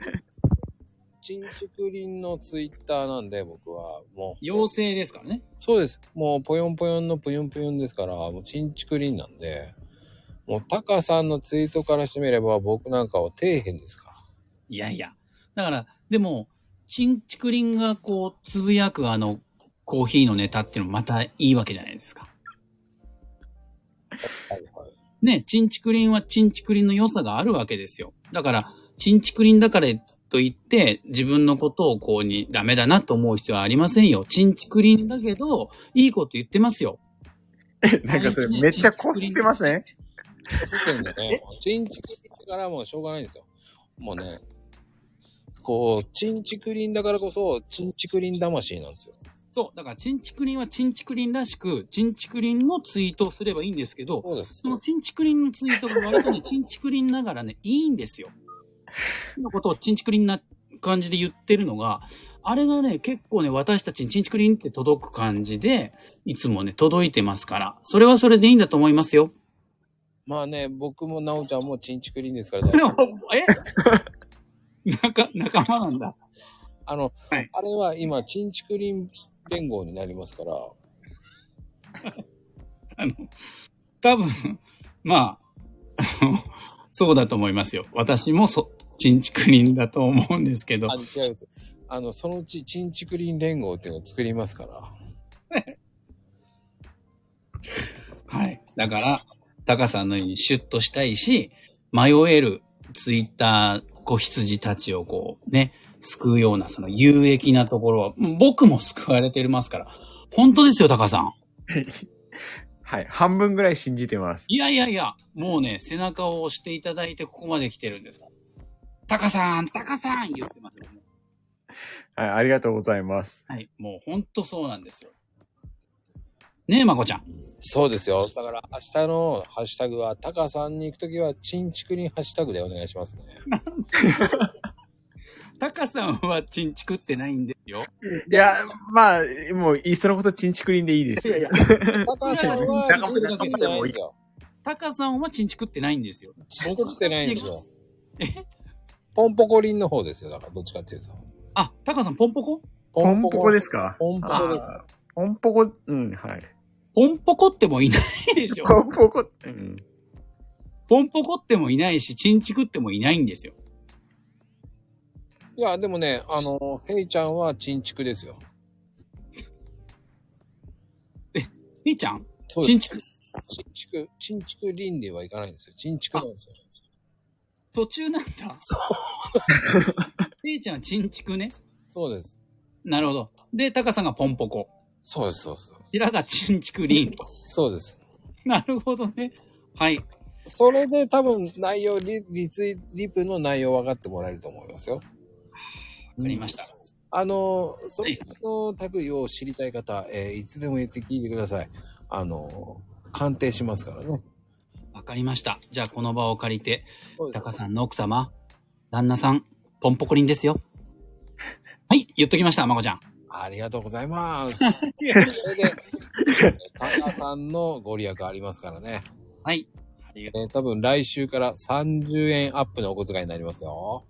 チンチクリンのツイッターなんで、僕は。もう、妖精ですからね。そうです。もう、ぽよんぽよんのぷよんぷよんですから、もう、チンチクリンなんで、もう、タカさんのツイートからしてみれば、僕なんかは底辺ですから。いやいや。だから、でも、チンチクリンがこう、つぶやくあの、コーヒーのネタっていうのもまたいいわけじゃないですか。はいはい。ね、チンチクリンはチンチクリンの良さがあるわけですよ。だから、チンチクリンだからといって、自分のことをこうにダメだなと思う必要はありませんよ。チンチクリンだけど、いいこと言ってますよ。なんかそれめっちゃこすってますね。特にね、チンチクリンだからもうしょうがないんですよ。もうね、こう、チンチクリンだからこそ、チンチクリン魂なんですよ。そう。だから、チンチクリンはチンチクリンらしく、チンチクリンのツイートをすればいいんですけど、そうですそ。のチンチクリンのツイートが割とね、チンチクリンながらね、いいんですよ。のことをチンチクリンな感じで言ってるのが、あれがね、結構ね、私たちにチンチクリンって届く感じで、いつもね、届いてますから、それはそれでいいんだと思いますよ。まあね、僕もなおちゃんもチンチクリンですから 大丈夫え？仲、仲間なんだ。あの、はいあれは今、チンチクリン連合になりますから、あの、多分、まあ、そうだと思いますよ。私もそ、チンチクリンだと思うんですけどあ、違います。あの、そのうちチンチクリン連合っていうのを作りますから。はい。だから、タカさんのようにシュッとしたいし、迷えるツイッター子羊たちをこうね、救うようなその有益なところは、うん僕も救われてますから。本当ですよ、タカさん。はい。半分ぐらい信じてます。いやいやいや、もうね、背中を押していただいてここまで来てるんです。タカさん、タカさん言ってますよね。はい。ありがとうございます。はい。もう本当そうなんですよ。ねえ、まこちゃん。そうですよ。だから、明日のハッシュタグは、タカさんに行くときは、チンチクリンハッシュタグでお願いしますね。タカさんはチンチクってないんですよ。いや、まあ、もう、いっそのことチンチクリンでいいです。いやいやタカさんは、チいんですよ。タカさんはチンチクってないんですよ。チンチクってないんですよ。え？ポンポコリンの方ですよ。だから、どっちかっていうと。あ、タカさんポンポコ？ポンポコですか？ポンポコです。あーポンポコ、うん、はい。ポンポコってもいないでしょ。ポンポコ、うん。ポンポコってもいないし、チンチクってもいないんですよ。いや、でもね、あの、ヘイちゃんはチンチクですよ。みーちゃん？そうです。チンチク？チンチク、チンチクリンではいかないんですよ。チンチクなんですよ。途中なんだ。そう。みーちゃんはチンチクね。そうです。なるほど。で、タカさんがポンポコ。そうです、そうです。平がチンチクリンと。そうです。なるほどね。はい。それで多分内容、リリツイ、リプの内容分かってもらえると思いますよ。わかりました。あの、そはいの類を知りたい方、えーいつでも言って聞いてください。あの、鑑定しますからね。わかりました。じゃあこの場を借りて、タカさんの奥様、旦那さん、ポンポコリンですよ。はい、言っときました、まこちゃん。ありがとうございます。それで、タカさんのご利益ありますからね。はい。ありがとうえー多分来週から30円アップのお小遣いになりますよ。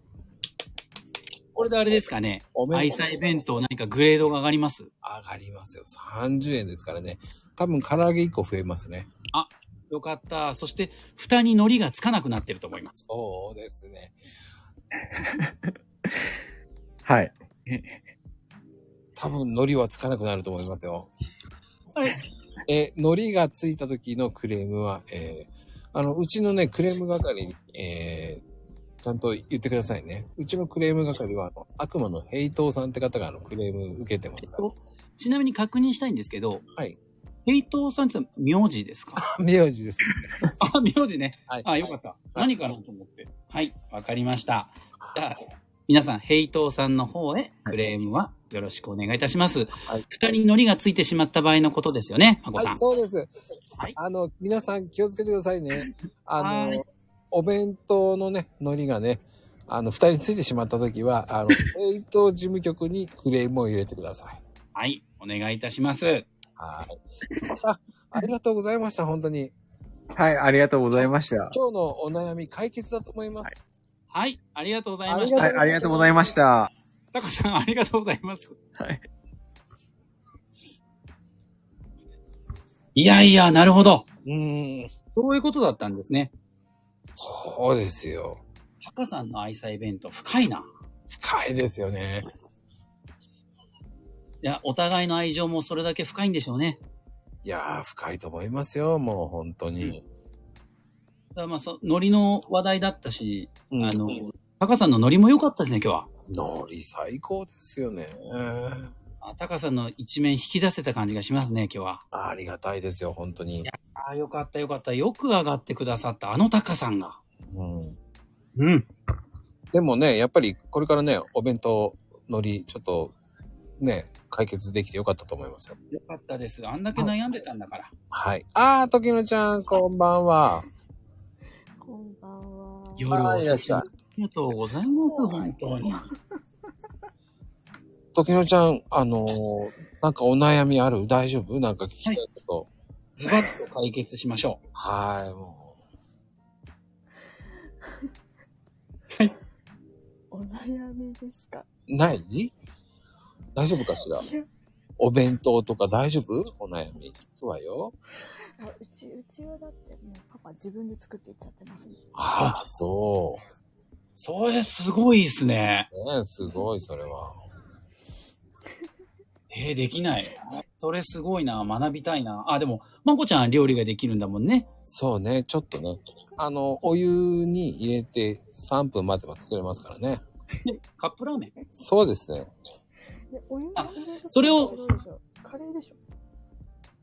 これであれですかね。おめで愛妻弁当何かグレードが上がります上がりますよ。30円ですからね。多分唐揚げ1個増えますね。よかった。そして、蓋に海苔がつかなくなってると思います。そうですね。はい。多分海苔はつかなくなると思いますよ。はい。え、海苔がついた時のクレームは、えーあの、うちのね、クレーム係に、えーちゃんと言ってくださいね。うちのクレーム係は、あの悪魔のヘイトーさんって方があのクレーム受けてますから。ちなみに確認したいんですけど、はい。ヘイトーさんって名字ですか？名字です。あ、名字ね。はい。あ、よかった。何かなと思って？はい、わかりました。じゃあ、皆さん、ヘイトーさんの方へクレームはよろしくお願いいたします。はい蓋に海苔がついてしまった場合のことですよね、まこさん。はい、そうです。はいあの、皆さん気をつけてくださいね。あはいの、お弁当のね、海苔がね、あの、二人ついてしまった時は、あの、ヘイトー事務局にクレームを入れてください。はい、お願いいたします。はい。あ ありがとうございました、本当に。はい、ありがとうございました。今日のお悩み解決だと思います。はい、ありがとうございました。はい、ありがとうございました。タカさん、ありがとうございます。はい。いやいや、なるほど。うーん。そういうことだったんですね。そうですよ。タカさんの愛妻弁当、深いな。深いですよね。いや、お互いの愛情もそれだけ深いんでしょうね。いやー、深いと思いますよ、もう本当に。だからまあ、そ、ノリの話題だったし、うんあの、タカさんのノリも良かったですね、今日は。ノリ最高ですよね。あタカさんの一面引き出せた感じがしますね、今日は。ありがたいですよ、本当に。ああ、よかったよかった。よく上がってくださった、あのタカさんが。うん。うん。でもね、やっぱりこれからね、お弁当のり、ちょっと、ね、解決できてよかったと思いますよ。よかったです。あんだけ悩んでたんだから。はい。あー、時野ちゃん、こんばんは。こんばんは。夜遅くありがとうございます、本当に。時野ちゃん、あのーなんかお悩みある？大丈夫？なんか聞きたいこと。ズバッと解決しましょはい、も お悩みですか？う。ない？大丈夫かしら？お弁当とか大丈夫？お悩み。聞くわよ。あうち、うちはだってもうパパ自分で作っていっちゃってますね。ああ、そう。う。それすごいですね。ねすごい、それは。えー、できない。それすごいな。学びたいな。あ、でも、まこちゃん料理ができるんだもんね。そうね、ちょっとね。あの、お湯に入れて3分待てば作れますからね。カップラーメン？そうですね。で、お湯にあそれをカレーでしょ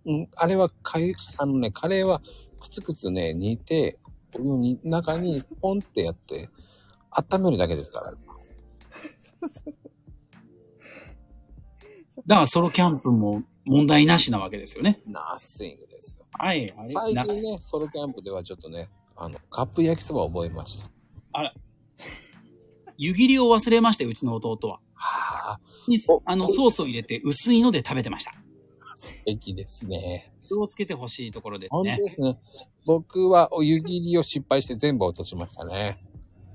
うん、あれはかゆ、あのね、カレーはくつくつね、煮て、お湯に、中にポンってやって、温めるだけですから。だからソロキャンプも問題なしなわけですよね。ナッシングですよ。はい。最近ね、ソロキャンプではちょっとね、あの、カップ焼きそばを覚えました。湯切りを忘れまして、うちの弟は。はあ、におあの、ソースを入れて薄いので食べてました。素敵ですね。気をつけてほしいところです本当ね。ですね。僕はお湯切りを失敗して全部落としましたね。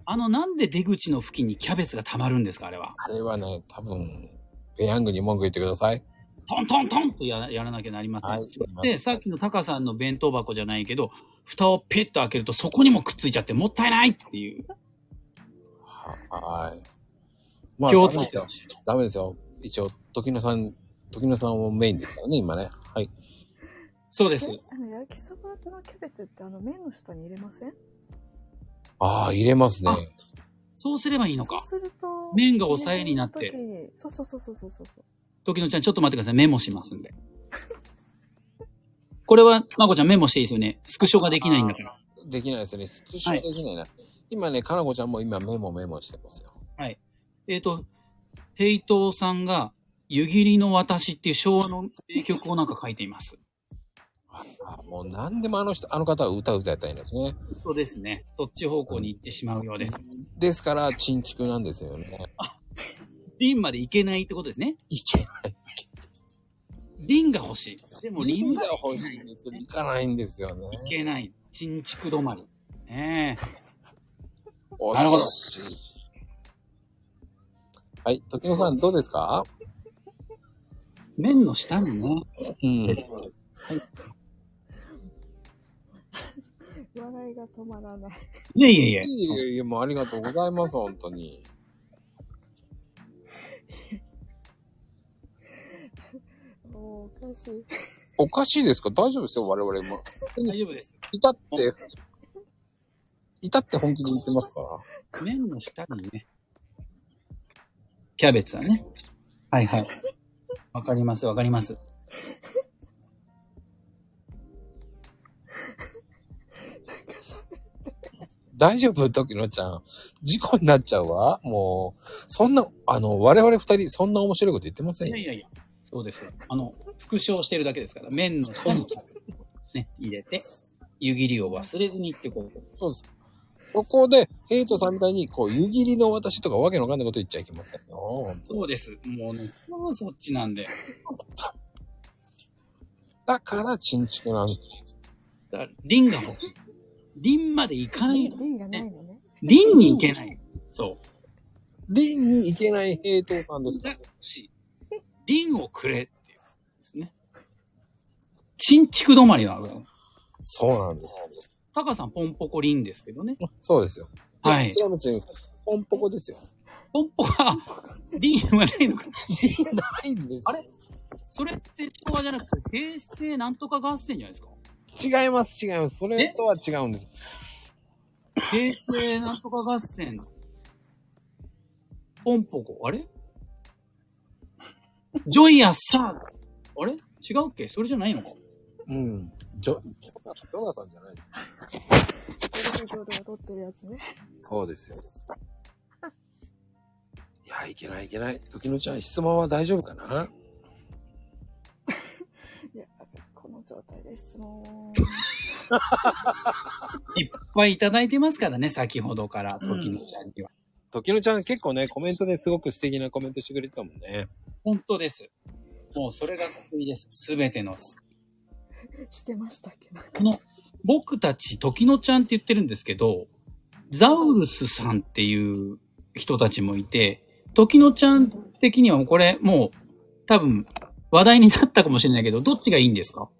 あの、なんで出口の付近にキャベツが溜まるんですか、あれは。あれはね、多分、ペヤングに文句言ってください。トントントンとややらなきゃなりません。はいで、さっきのタカさんの弁当箱じゃないけど、蓋をピッと開けるとそこにもくっついちゃってもったいないっていう。ははい。ま気をつけてほしい。ダメですよ。一応、時野さん、時野さんをメインですからね、今ね。はい。そうです。えあの、焼きそばのキャベツってあの麺の下に入れません？ああ、入れますね。あそうすればいいのか。そうすると、麺が抑えになってそうそうそうそうそうそうそう。時野ちゃん、ちょっと待ってください。メモしますんで。これは、まこちゃんメモしていいですよね。スクショができないんだから。できないですね。スクショできないな。今ね、かなこちゃんも今メモメモしてますよ。えっ、と、ヘイトーさんが、湯切りの私っていう昭和の名曲をなんか書いています。あもう何でもあの人、あの方は歌う歌いたいんですね。そうですね。そっち方向に行ってしまうようです。ですから、チンチクなんですよね。リンまで行けないってことですね。いけない。リンが欲しい。でもリリンが欲しいんですけど、いかないんですよね。いけない。新築止まり。ねえ。なるほど。はい、時野さんどうですか？麺の下にね。うん。笑いが止まらない。いえいえいえ。いえいえいえ、もうありがとうございます、本当に。も うおかしい。おかしいですか？大丈夫ですよ、我々も。大丈夫です。至って、至って本気で言ってますから。麺の下にね。キャベツはね。はいはい。わかりますわかります。大丈夫？時野ちゃん。事故になっちゃうわ。もう、そんな、あの、我々二人、そんな面白いこと言ってませんよいや。いやいや。そうですよ。あの、復唱してるだけですから。麺の下にキャベツをね、入れて、湯切りを忘れずにってこと。そうです。ここで、ヘイトさんみたいに、こう、湯切りの私とかわけのわかんないこと言っちゃいけませんよ。そうです。もうね、そうそっちなんで。だから、チンチクなんです。だから、リンが欲しい。リンまで行かないの。リンがないのね。リンに行けない。そう。リンに行けないヘイトさんですかしい。リンをくれっていう。ですね。新築止まりなのよ。そうなんです。タカさんポンポコリンですけどね。そうですよ。はい違いますよ。ポンポコですよ。ポンポコ、あ、リンはないのか。ないんです。あれ？それって昭和じゃなくて、平成なんとか合戦じゃないですか？違います、違います。それとは違うんです。平成なんとか合戦。ポンポコ、あれ？ジョイアサーガ。あれ？違うっけ？それじゃないのか？うん。ジョ、ジョナさんじゃないテレビ上で踊ってるやつね。そうですよ。あ、いけないいけない。時のちゃん、質問は大丈夫かな？いや、この状態で質問。いっぱいいただいてますからね、先ほどから、時のちゃんには。時のちゃん結構ね、コメントですごく素敵なコメントしてくれてたもんね。本当です。もうそれが救いです。すべての。してましたっけ？なんか。この、僕たち時のちゃんって言ってるんですけど、ザウルスさんっていう人たちもいて、時のちゃん的にはこれもう多分話題になったかもしれないけど、どっちがいいんですか？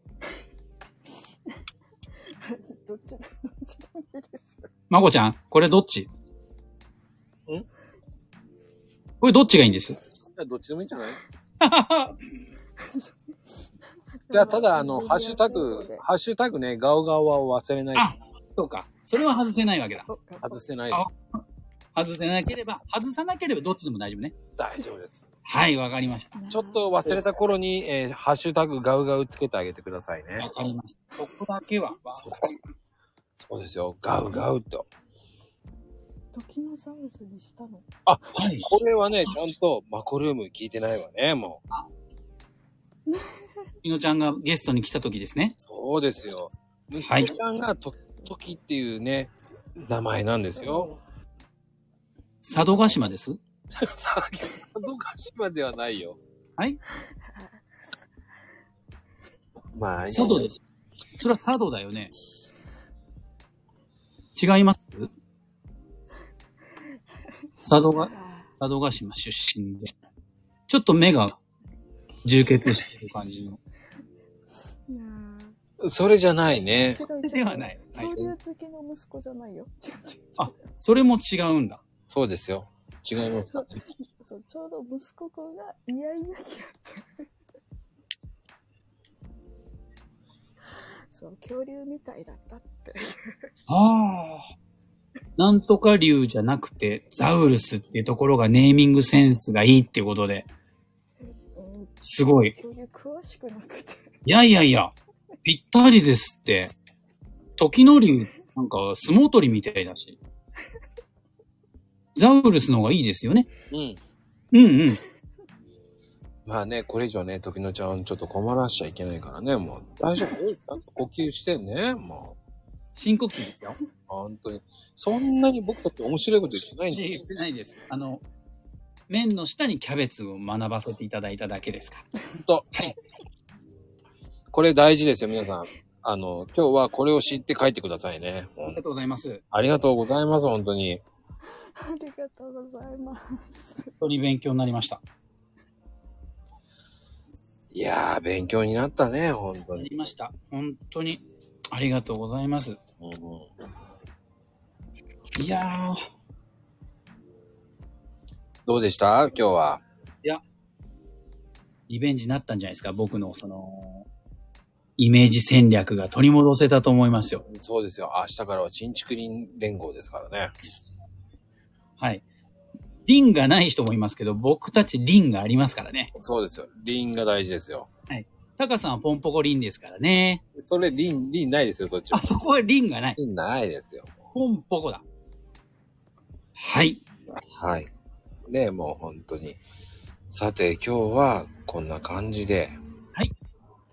どっち、どっちでもいいです？よ。まこちゃん、これどっち？んこれどっちがいいんです？どっちでもいいんじゃない？じゃあ、ただ、あの、ハッシュタグ、ハッシュタグね、ガオガオは忘れない。あそうか。それは外せないわけだ。外せない。あ外せなければ、外さなければどっちでも大丈夫ね。大丈夫です。はい、わかりました。ちょっと忘れた頃に、えーハッシュタグガウガウつけてあげてくださいねわ。かりました。そこだけは。そうですよ。ガウガウと。時のザウルスにしたの？あ、はい。これはね、ちゃんとマコルーム聞いてないわね、もう。いのちゃんがゲストに来た時ですね。そうですよ。息はい子ちゃんがと、トキっていうね、名前なんですよ。佐渡島です？さあ、どか島ではないよ。はい。まあ、佐渡です。それは佐渡だよね。違います？佐渡が、佐渡島出身で。ちょっと目が充血してる感じの。それじゃないね。ー違う違う。ではない。はい恐竜好きの息子じゃないよ。違う違う違う。あそれも違うんだ。そうですよ。違います。そう、ちょうど息子くんがイヤイヤ期やって。そう、恐竜みたいだったって。ああ。なんとか竜じゃなくて、ザウルスっていうところがネーミングセンスがいいってことで、うん、すごい。詳しくなくて。いやいやいや、ぴったりですって。時の竜、なんか相撲取りみたいだし。ザウルスの方がいいですよね。うん。うんうん。まあね、これ以上ね、時のちゃんちょっと困らしちゃいけないからね、もう。大丈夫 ちゃんと呼吸してね、も深呼吸ですよ。う。本当に。そんなに僕たち面白いこと言ってないんで言ってないです。あの、麺の下にキャベツを学ばせていただいただけですか？ら。と。はい。これ大事ですよ、皆さん。あの、今日はこれを知って帰ってくださいね。ありがとうございます。ありがとうございます、本当に。ありがとうございます。本当に勉強になりました。いやー、勉強になったね、本当なに。りました。本当に。ありがとうございます。うんうんいやー、どうでした？今日は。リベンジになったんじゃないですか？僕のその、イメージ戦略が取り戻せたと思いますよ。そうですよ。明日からは新築林連合ですからね。はい。リンがない人もいますけど、僕たちリンがありますからね。そうですよ。林が大事ですよ。タカさんはポンポコリンですからね。それ林、林ないですよ、そっちはあ、。そこはリンがない。林ないですよ。ポンポコだ。はい。はい。ねもう本当に。さて、今日はこんな感じで。はい。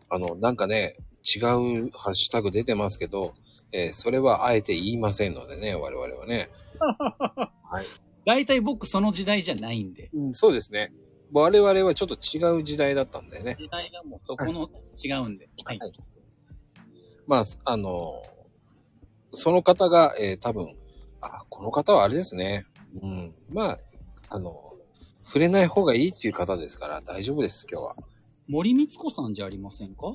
あの、なんかね、違うハッシュタグ出てますけど、えーそれはあえて言いませんのでね、我々はね。はい。大体僕その時代じゃないんで。うん、そうですね。我々はちょっと違う時代だったんでね。時代がもうそこの違うんで。はい。はいまあ、あの、その方が、えー多分、あ、この方はあれですね。うん。まあ、あの、触れない方がいいっていう方ですから大丈夫です、今日は。森光子さんじゃありませんか？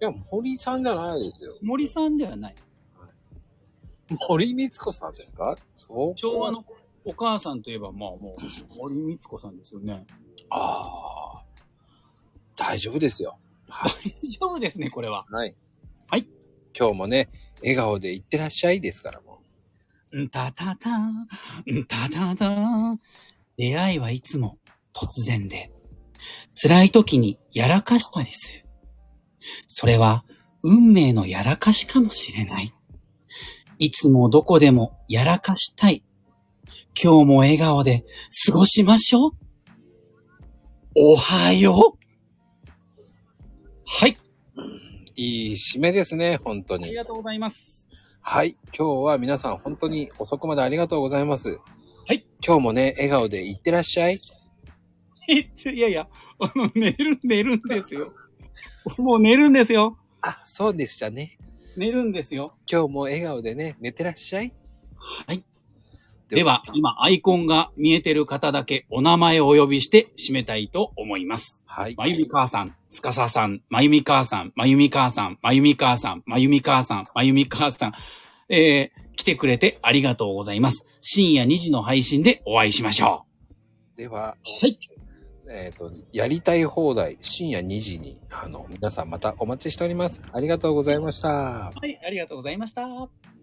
いや、森さんじゃないですよ。森さんではない。森光子さんですか？そう昭和のお母さんといえば、まあもう、森光子さんですよね。ああ。大丈夫ですよ。はい。大丈夫ですね、これは。はい。はい。今日もね、笑顔でいってらっしゃいですからもんたたた、んたたた。出会いはいつも突然で、辛い時にやらかしたりする。それは運命のやらかしかもしれない。いつもどこでもやらかしたい。今日も笑顔で過ごしましょう。おはよう。はい。いい締めですね、本当に。ありがとうございます。はい。今日は皆さん本当に遅くまでありがとうございます。はい。今日もね、笑顔でいってらっしゃい。いやいや、あの、寝る、寝るんですよ。もう寝るんですよ。あ、そうでしたね。寝るんですよ。今日も笑顔でね、寝てらっしゃい。はい。では、今、アイコンが見えてる方だけお名前をお呼びして締めたいと思います。はい。まゆみ母さん、つかささん、まゆみ母さん、まゆみ母さん、まゆみ母さん、まゆみ母さん、まゆみ母さん、えー、来てくれてありがとうございます。深夜2時の配信でお会いしましょでは、う。はい。えっ、と、やりたい放題、深夜2時に、あの、皆さんまたお待ちしております。ありがとうございました。はい、ありがとうございました。